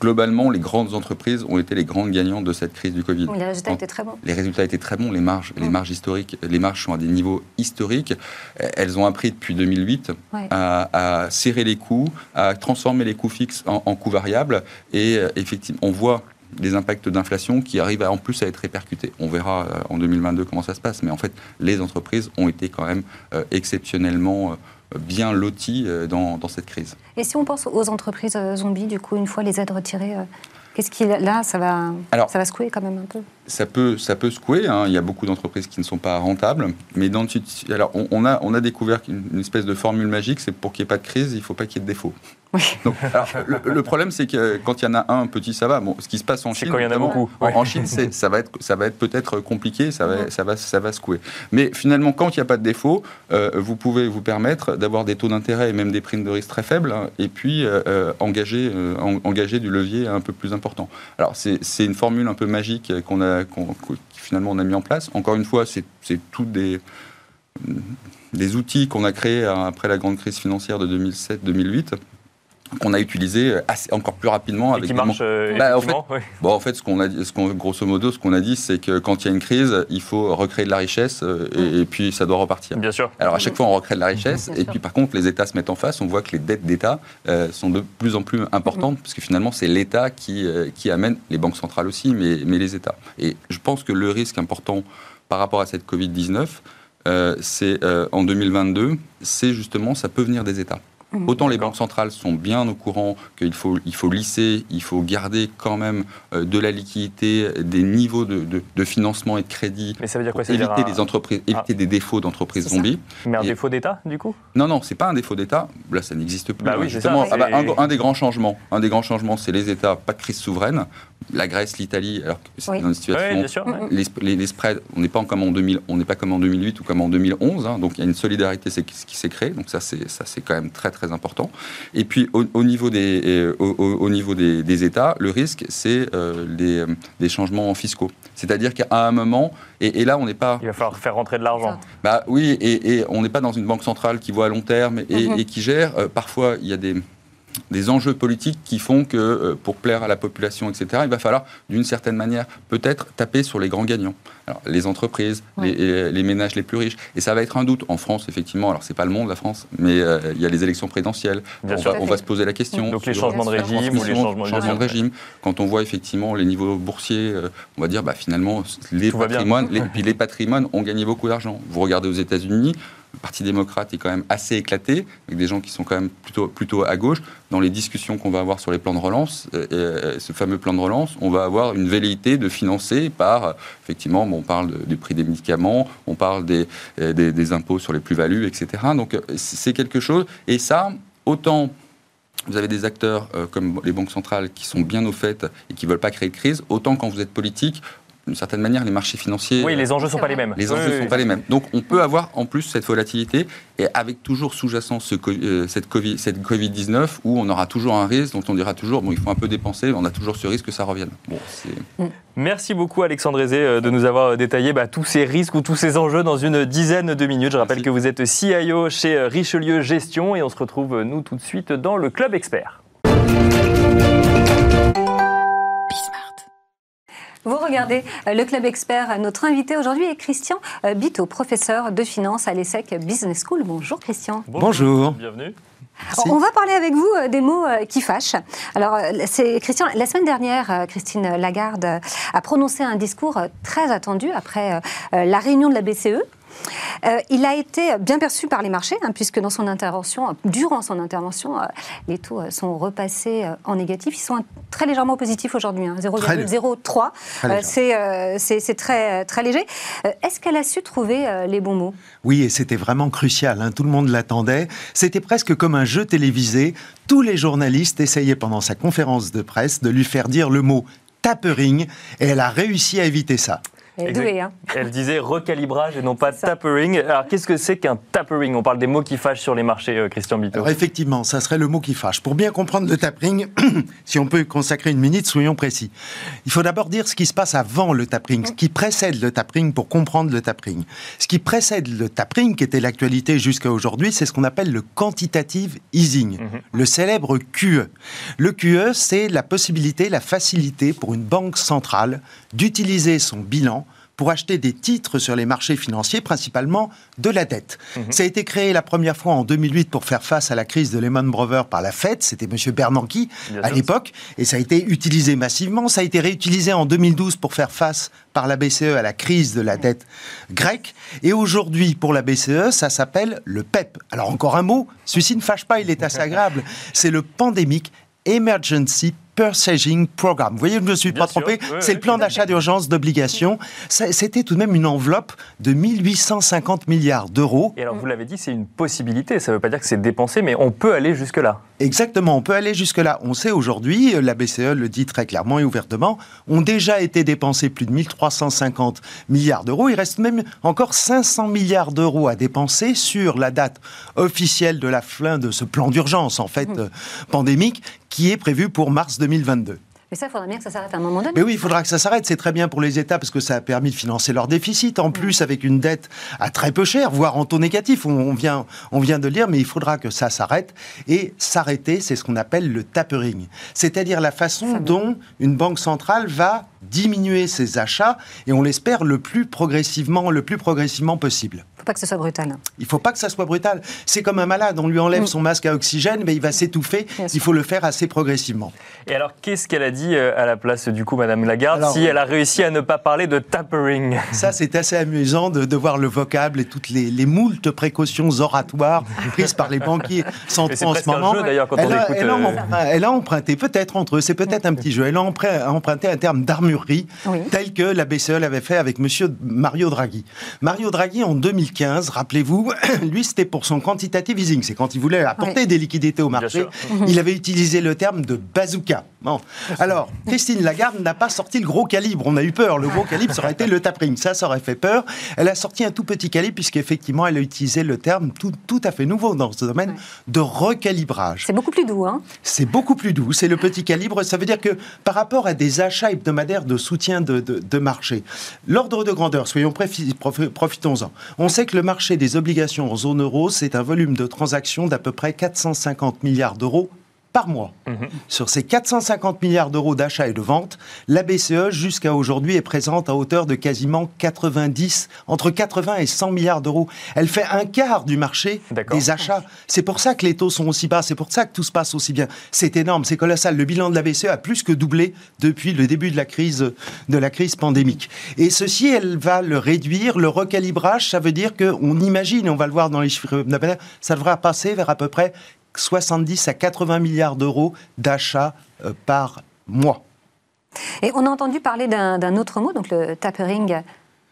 globalement, les grandes entreprises ont été les grandes gagnantes de cette crise du Covid. les résultats étaient très bons. Les résultats étaient très bons. Les marges, les marges historiques, les marges sont à des niveaux historiques. Elles ont appris depuis 2008 à, serrer les coûts, à transformer les coûts fixes en, coûts variables. Et euh, effectivement, on voit des impacts d'inflation qui arrivent en plus à être répercutés. On verra euh, en 2022 comment ça se passe, mais en fait, les entreprises ont été quand même euh, exceptionnellement bien lotis euh, dans, cette crise. Et si on pense aux entreprises euh, zombies, du coup, une fois les aides retirées, euh, qu'est-ce qui là, ça va, ça va secouer quand même un peu ça peut, ça peut secouer. Hein. Il y a beaucoup d'entreprises qui ne sont pas rentables. Mais dans alors, on, a, on a découvert une, espèce de formule magique c'est pour qu'il n'y ait pas de crise, il ne faut pas qu'il y ait de défaut. Donc, le, problème, c'est que quand il y en a un petit, ça va. Bon, ce qui se passe en Chine, quand il y en a beaucoup. En, Chine, ça va être, ça va être peut-être compliqué, ça va, ça va, ça va secouer. Mais finalement, quand il n'y a pas de défaut, euh, vous pouvez vous permettre d'avoir des taux d'intérêt et même des primes de risque très faibles, hein, et puis euh, euh, engager, engager du levier un peu plus important. Alors, c'est une formule un peu magique qu'on a finalement on a mis en place. Encore une fois, c'est tous des, des outils qu'on a créés après la grande crise financière de 2007-2008 qu'on a utilisé assez, encore plus rapidement avec qui marche euh, bah, en fait, bon, en fait, ce qu'on a ce qu'on, grosso modo, ce qu'on a dit, c'est que quand il y a une crise, il faut recréer de la richesse euh, et, puis ça doit repartir. Bien sûr. Alors à chaque fois, on recrée de la richesse et puis par contre, les États se mettent en face. On voit que les dettes d'État euh, sont de plus en plus importantes parce que finalement, c'est l'État qui, qui amène les banques centrales aussi, mais, mais les États. Et je pense que le risque important par rapport à cette Covid 19, c'est en 2022, c'est justement ça peut venir des États. Mmh. Autant les banques centrales sont bien au courant qu'il faut, il faut lisser, il faut garder quand même euh, de la liquidité, des niveaux de, de, financement et de crédit. Mais ça veut dire quoi Éviter, des, entreprises, ah. éviter des défauts d'entreprises zombies. Mais un défaut d'État, du coup? Non, non, c'est pas un défaut d'État. Là, ça n'existe plus. Bah oui, justement, ah bah, un, des grands changements, un des grands changements, c'est les États, pas de crise souveraine. La Grèce, l'Italie, alors que c'est dans une situation. les, les, spreads, on n'est pas comme en 2000, on n'est pas comme en 2008 ou comme en 2011. Hein, donc il y a une solidarité qui s'est créée. Donc ça, c'est ça, c'est quand même très très important. Et puis au, niveau, des, euh, au, niveau des, États, le risque, c'est euh, les, des changements fiscaux. C'est-à-dire qu'à un moment, et, là on n'est pas... Il va falloir faire rentrer de l'argent. Bah oui, et, on n'est pas dans une banque centrale qui voit à long terme et, mm-hmm. qui gère. Euh, parfois, il y a des des enjeux politiques qui font que euh, pour plaire à la population, etc., il va falloir d'une certaine manière peut-être taper sur les grands gagnants. Alors, les entreprises, les, ménages les plus riches. Et ça va être un doute. En France, effectivement, alors c'est pas le monde, la France, mais euh, il y a les élections présidentielles. On va, se poser la question. Donc les changements de régime ou les changements, de régime. Quand on voit effectivement les niveaux boursiers, euh, on va dire bah, finalement les patrimoines, les, puis les patrimoines ont gagné beaucoup d'argent. Vous regardez aux États-Unis, Parti démocrate est quand même assez éclaté, avec des gens qui sont quand même plutôt, plutôt à gauche. Dans les discussions qu'on va avoir sur les plans de relance, euh, euh, ce fameux plan de relance, on va avoir une velléité de financer par, effectivement, on parle du prix des médicaments, on parle des, euh, des, impôts sur les plus-values, etc. Donc c'est quelque chose, et ça, autant vous avez des acteurs comme les banques centrales qui sont bien au fait et qui ne veulent pas créer de crise, autant quand vous êtes politique, d'une certaine manière, les marchés financiers. Oui, les enjeux ne sont pas les mêmes. Les enjeux ne sont pas les mêmes. Donc, on peut avoir en plus cette volatilité et avec toujours sous-jacent ce, euh, cette Covid-19 cette COVID où on aura toujours un risque dont on dira toujours bon, il faut un peu dépenser, on a toujours ce risque que ça revienne. Bon, mm. Merci beaucoup, Alexandre Aizé, euh, de nous avoir euh, détaillé bah, tous ces risques ou tous ces enjeux dans une dizaine de minutes. Je rappelle que vous êtes CIO chez Richelieu Gestion et on se retrouve, nous, tout de suite dans le Club Expert. Vous regardez euh, le Club Expert. Notre invité aujourd'hui est Christian euh, Bito, professeur de finance à l'ESSEC Business School. Bonjour Christian. Bonjour. Bienvenue. On va parler avec vous euh, des mots qui fâchent. Alors, c'est Christian. La semaine dernière, Christine Lagarde a prononcé un discours très attendu après la réunion de la BCE euh, il a été bien perçu par les marchés, hein, puisque dans son intervention, durant son intervention, euh, les taux euh, sont repassés en négatif. Ils sont très légèrement positifs aujourd'hui, 0,03. Hein, c'est très, très léger. Est-ce qu'elle a su trouver les bons mots? Oui, et c'était vraiment crucial. Hein, tout le monde l'attendait. C'était presque comme un jeu télévisé. Tous les journalistes essayaient pendant sa conférence de presse de lui faire dire le mot tapering, et elle a réussi à éviter ça. Hein. <laughs> Elle, disait recalibrage et non pas tapering. Alors qu'est-ce que c'est qu'un tapering? On parle des mots qui fâchent sur les marchés, euh, Christian Bito. Alors effectivement, ça serait le mot qui fâche. Pour bien comprendre le tapering, <clears throat> si on peut consacrer une minute, soyons précis. Il faut d'abord dire ce qui se passe avant le tapering, ce qui précède le tapering pour comprendre le tapering. Ce qui précède le tapering, qui était l'actualité jusqu'à aujourd'hui, c'est ce qu'on appelle le quantitative easing, mhm. le célèbre QE. Le QE, c'est la possibilité, la facilité pour une banque centrale d'utiliser son bilan pour acheter des titres sur les marchés financiers, principalement de la dette. Mhm. Ça a été créé la première fois en 2008 pour faire face à la crise de Lehman Brothers par la Fed, c'était M. Bernanke à l'époque, et ça a été utilisé massivement. Ça a été réutilisé en 2012 pour faire face par la BCE à la crise de la dette grecque. Et aujourd'hui, pour la BCE, ça s'appelle le PEP. Alors encore un mot, celui-ci ne fâche pas, il est assez agréable. C'est le Pandemic Emergency Purchasing Program. Vous voyez, je ne me suis pas trompé. c'est le plan d'achat d'urgence d'obligations. C'était tout de même une enveloppe de 1850 milliards d'euros. Et alors, vous l'avez dit, c'est une possibilité. Ça ne veut pas dire que c'est dépensé, mais on peut aller jusque-là. Exactement, on peut aller jusque-là. On sait aujourd'hui, la BCE le dit très clairement et ouvertement, ont déjà été dépensés plus de 1350 milliards d'euros. Il reste même encore 500 milliards d'euros à dépenser sur la date officielle de la fin de ce plan d'urgence, en fait, mmh. euh, pandémique, qui est prévu pour mars 2022. Mais ça, il faudra bien que ça s'arrête à un moment donné. Mais oui, il faudra que ça s'arrête. C'est très bien pour les États parce que ça a permis de financer leur déficit. En plus, avec une dette à très peu cher, voire en taux négatif. On, vient, on vient de le dire, mais il faudra que ça s'arrête. Et s'arrêter, c'est ce qu'on appelle le tapering. C'est-à-dire la façon dont une banque centrale va diminuer ses achats et on l'espère le plus progressivement, le plus progressivement possible. Il ne faut pas que ce soit brutal. Il ne faut pas que ça soit brutal. C'est comme un malade, on lui enlève mm. son masque à oxygène, mais il va s'étouffer. Il faut le faire assez progressivement. Et alors, qu'est-ce qu'elle a dit euh, à la place du coup, Madame Lagarde, si elle a réussi à ne pas parler de tapering? Ça, c'est assez amusant de, voir le vocable et toutes les, les moultes précautions oratoires prises par les banquiers <laughs> centraux en ce moment. Jeu, elle, on a, elle, a, elle, a, emprunté, peut-être entre eux, c'est peut-être un petit jeu, elle a emprunté un terme d'armure tel que la BCE l'avait fait avec Monsieur Mario Draghi. Mario Draghi, en 2015, rappelez-vous, <coughs> lui, c'était pour son quantitative easing. C'est quand il voulait apporter des liquidités au marché. Il avait utilisé le terme de bazooka. Bon. Alors, Christine Lagarde n'a pas sorti le gros calibre. On a eu peur. Le gros calibre, ça aurait été le tapering. Ça, ça aurait fait peur. Elle a sorti un tout petit calibre, puisqu'effectivement, elle a utilisé le terme tout, tout à fait nouveau dans ce domaine de recalibrage. C'est beaucoup plus doux, hein C'est beaucoup plus doux. C'est le petit calibre. Ça veut dire que par rapport à des achats hebdomadaires de soutien de, marché. L'ordre de grandeur, soyons profitons-en. On sait que le marché des obligations en zone euro, c'est un volume de transactions d'à peu près 450 milliards d'euros par mois. Mhm. Sur ces 450 milliards d'euros d'achats et de ventes, la BCE, jusqu'à aujourd'hui, est présente à hauteur de quasiment 90, entre 80 et 100 milliards d'euros. Elle fait un quart du marché des achats. C'est pour ça que les taux sont aussi bas, c'est pour ça que tout se passe aussi bien. C'est énorme, c'est colossal. Le bilan de la BCE a plus que doublé depuis le début de la crise, de la crise pandémique. Et ceci, elle va le réduire. Le recalibrage, ça veut dire qu'on imagine, on va le voir dans les chiffres, ça devra passer vers à peu près 70 à 80 milliards d'euros d'achats euh, par mois. Et on a entendu parler d'un autre mot, donc le tapering,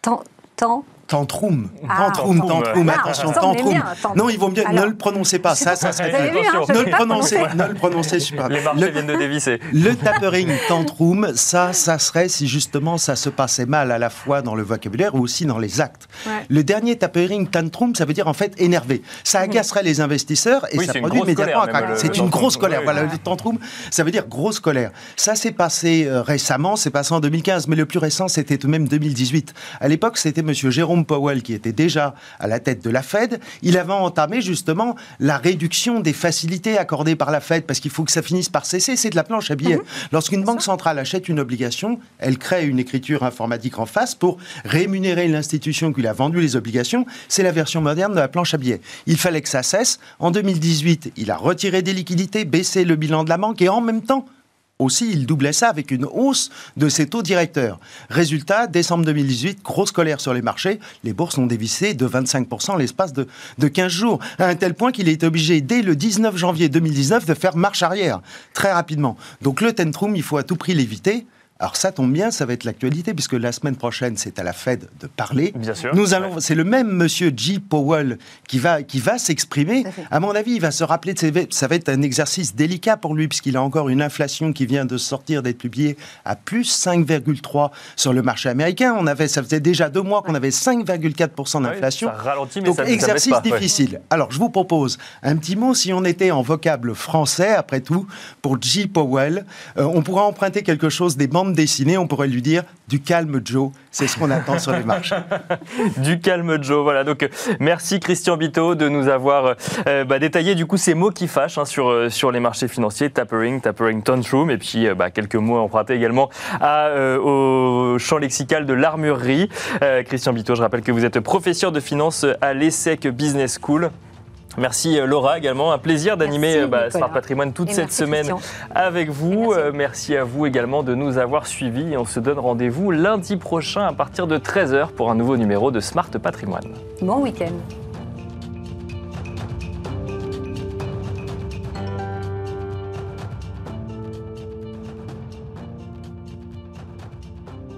tant, tant Tantrum. Ah. Tantrum, tantrum, ah, attention, tantrum. Non, il vaut mieux, ne le prononcez pas, ça, ça serait... Hein, ne le prononcez, ne le prononcez pas. Les marchés viennent de dévisser. Le tapering tantrum, ça, ça serait si justement ça se passait mal à la fois dans le vocabulaire ou aussi dans les actes. Le dernier tapering tantrum, ça veut dire en fait énervé. Ça agacerait les investisseurs et ça produit immédiatement un crack. C'est une grosse colère. Voilà, le tantrum, ça veut dire grosse colère. Ça s'est passé euh, récemment, c'est passé en 2015, mais le plus récent, c'était tout de même 2018. À l'époque, c'était Monsieur Jérôme Powell, qui était déjà à la tête de la Fed, il avait entamé justement la réduction des facilités accordées par la Fed, parce qu'il faut que ça finisse par cesser. C'est de la planche à billets. Mhm. Lorsqu'une banque centrale achète une obligation, elle crée une écriture informatique en face pour rémunérer l'institution qui lui a vendu les obligations. C'est la version moderne de la planche à billets. Il fallait que ça cesse. En 2018, il a retiré des liquidités, baissé le bilan de la banque et en même temps aussi, il doublait ça avec une hausse de ses taux directeurs. Résultat, décembre 2018, grosse colère sur les marchés, les bourses ont dévissé de 25% l'espace de, de 15 jours, à un tel point qu'il est obligé, dès le 19 janvier 2019, de faire marche arrière, très rapidement. Donc le tentrum, il faut à tout prix l'éviter. Alors ça tombe bien, ça va être l'actualité, puisque la semaine prochaine, c'est à la Fed de parler. Bien sûr. Nous allons, c'est le même monsieur G. Powell qui va, qui va s'exprimer. À mon avis, il va se rappeler, de ça va être un exercice délicat pour lui, puisqu'il a encore une inflation qui vient de sortir, d'être publiée à plus 5,3 sur le marché américain. On avait, ça faisait déjà deux mois qu'on avait 5,4% d'inflation. ça ralentit, mais Donc, ça, exercice pas, difficile. Alors, je vous propose un petit mot, si on était en vocable français, après tout, pour G. Powell, euh, on pourra emprunter quelque chose des dessinée, on pourrait lui dire du calme Joe. C'est ce qu'on attend sur les marches. <laughs> du calme Joe, voilà. Donc merci Christian Bito de nous avoir euh, bah, détaillé du coup ces mots qui fâchent hein, sur, euh, sur les marchés financiers, tapering, tapering tantrum, et puis euh, bah, quelques mots empruntés également au champ lexical de l'armurerie. Christian Bito, je rappelle que vous êtes professeur de finance à l'ESSEC Business School. Merci euh, Laura également, un plaisir d'animer euh, bah, Smart Patrimoine toute cette semaine avec vous. Merci. Euh, merci. à vous également de nous avoir suivis et on se donne rendez-vous lundi prochain à partir de 13h pour un nouveau numéro de Smart Patrimoine. Bon week-end.